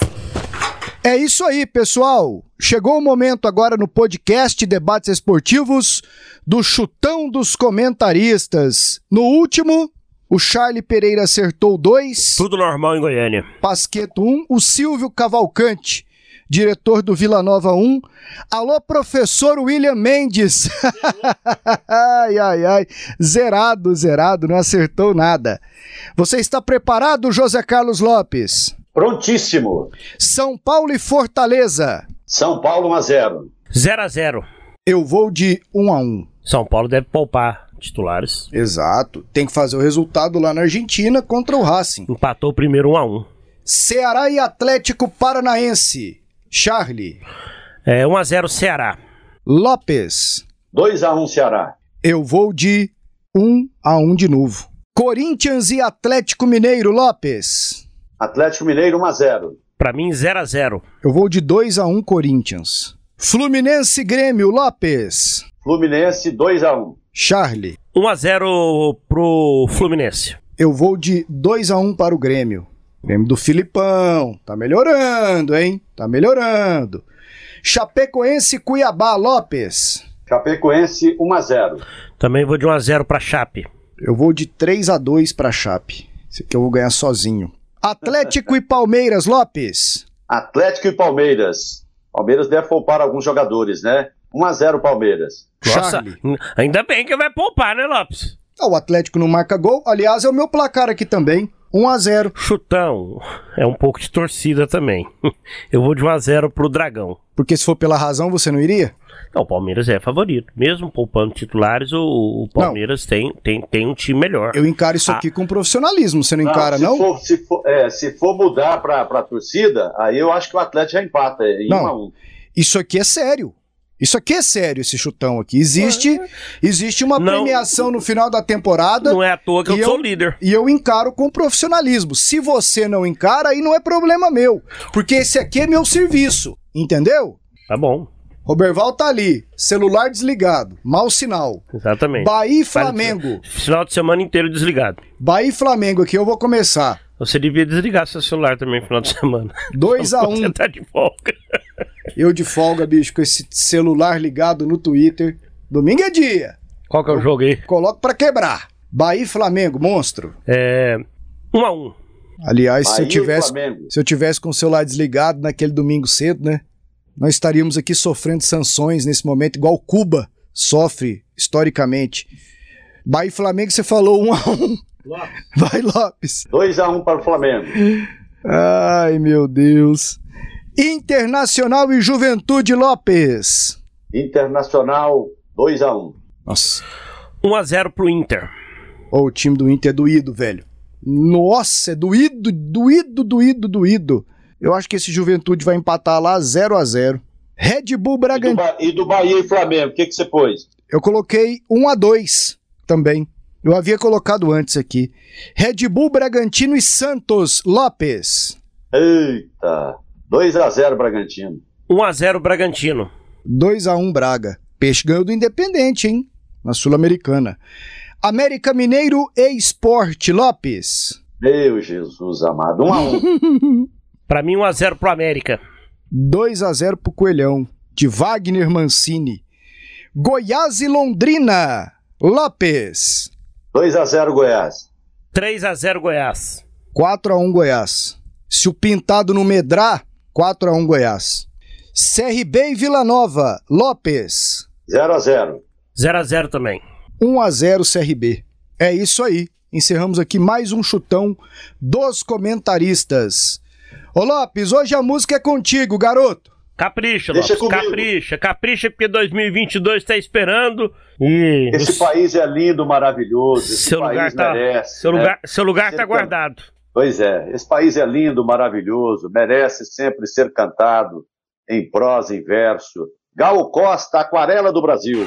É isso aí, pessoal. Chegou o momento agora no podcast Debates Esportivos do Chutão dos Comentaristas. No último, o Charlie Pereira acertou dois. Tudo normal em Goiânia. Pasqueto um. O Silvio Cavalcante, diretor do Vila Nova 1. Alô, professor William Mendes. ai, ai, ai. Zerado, zerado, não acertou nada. Você está preparado, José Carlos Lopes? Prontíssimo. São Paulo e Fortaleza. São Paulo 1 a 0. 0 a 0. Eu vou de 1 a 1. São Paulo deve poupar titulares. Exato. Tem que fazer o resultado lá na Argentina contra o Racing. Empatou o primeiro 1 a 1. Ceará e Atlético Paranaense. Charlie. É 1 a 0 Ceará. Lopes. 2 a 1 Ceará. Eu vou de 1 a 1 de novo. Corinthians e Atlético Mineiro, Lopes. Atlético Mineiro 1 a 0. Pra mim 0 a 0. Eu vou de 2 a 1 Corinthians. Fluminense Grêmio, Lopes. Fluminense 2 a 1. Charlie. 1 a 0 pro Fluminense. Eu vou de 2 a 1 para o Grêmio. Grêmio do Filipão. Tá melhorando, hein? Tá melhorando. Chapecoense e Cuiabá, Lopes. Chapecoense 1 a 0. Também vou de 1 a 0 pra Chape. Eu vou de 3 a 2 para Chape. Esse aqui eu vou ganhar sozinho. Atlético e Palmeiras, Lopes. Atlético e Palmeiras. Palmeiras deve poupar alguns jogadores, né? 1 a 0 Palmeiras. Nossa, ainda bem que vai poupar, né, Lopes? Ah, O Atlético não marca gol. Aliás, é o meu placar aqui também. 1 a 0. Chutão é um pouco de torcida também. Eu vou de 1 a 0 pro Dragão. Porque se for pela razão, você não iria? Não, o Palmeiras é favorito. Mesmo poupando titulares, o, o Palmeiras tem, tem, tem um time melhor. Eu encaro isso Ah. aqui com profissionalismo. Você não encara, se não? For, se, for, é, se for mudar para a torcida, aí eu acho que o Atlético já empata em Não. 1 a 1. Isso aqui é sério. Isso aqui é sério, esse chutão aqui. Existe, existe uma Não. premiação no final da temporada. Não é à toa que eu E sou eu- líder. E eu encaro com profissionalismo. Se você não encara, aí não é problema meu. Porque esse aqui é meu serviço. Entendeu? Tá bom, Roberval tá ali, celular desligado, mau sinal. exatamente. Bahia e Flamengo. Final de semana inteiro desligado. Bahia e Flamengo aqui, eu vou começar. Você devia desligar seu celular também no final de semana. 2 a 1 Você tá de folga. Eu de folga, bicho, com esse celular ligado no Twitter. Domingo é dia. Qual que é o jogo aí? Coloco pra quebrar. Bahia e Flamengo, monstro. É. 1 a 1 Aliás, se Bahia eu e tivesse, se eu tivesse com o celular desligado naquele domingo cedo, né? Nós estaríamos aqui sofrendo sanções nesse momento, igual Cuba sofre historicamente. Bahia e Flamengo, você falou um a um. Vai, Lopes. 2 a 1 para o Flamengo. Ai, meu Deus. Internacional e Juventude Lopes. Internacional 2 a 1. Nossa. 1 a 0 pro Inter. Ô, o time do Inter é doído, velho. Nossa, é doído, doído, doído, doído. Eu acho que esse Juventude vai empatar lá 0 a 0 Red Bull Bragantino. E do Bahia e Flamengo, o que, que você pôs? Eu coloquei 1 a 2 também. Eu havia colocado antes aqui. Red Bull Bragantino e Santos Lopes. Eita! 2 a 0 Bragantino. 1 a 0 Bragantino. 2 a 1 Braga. Peixe ganhou do Independente, hein? Na Sul-Americana. América Mineiro e Esporte Lopes. Meu Jesus amado. 1 a 1. Pra mim 1 a 0 pro América. 2 a 0 pro Coelhão, de Wagner Mancini. Goiás e Londrina. Lopes. 2 a 0 Goiás. 3 a 0 Goiás. 4 a 1 Goiás. Se o pintado não medrar, 4 a 1 Goiás. CRB e Vila Nova. Lopes. 0 a 0. 0 a 0 também. 1 a 0 CRB. É isso aí. Encerramos aqui mais um chutão dos comentaristas. Ô Lopes, hoje a música é contigo, garoto. Capricha, Deixa Lopes. comigo. Capricha, capricha porque 2022 tá esperando. E Esse o país é lindo, maravilhoso. Esse seu país lugar tá, merece. seu né? lugar, seu lugar Você tá tá- guardado. Pois é, esse país é lindo, maravilhoso, merece sempre ser cantado em prosa, em verso. Gal Costa, Aquarela do. Brasil,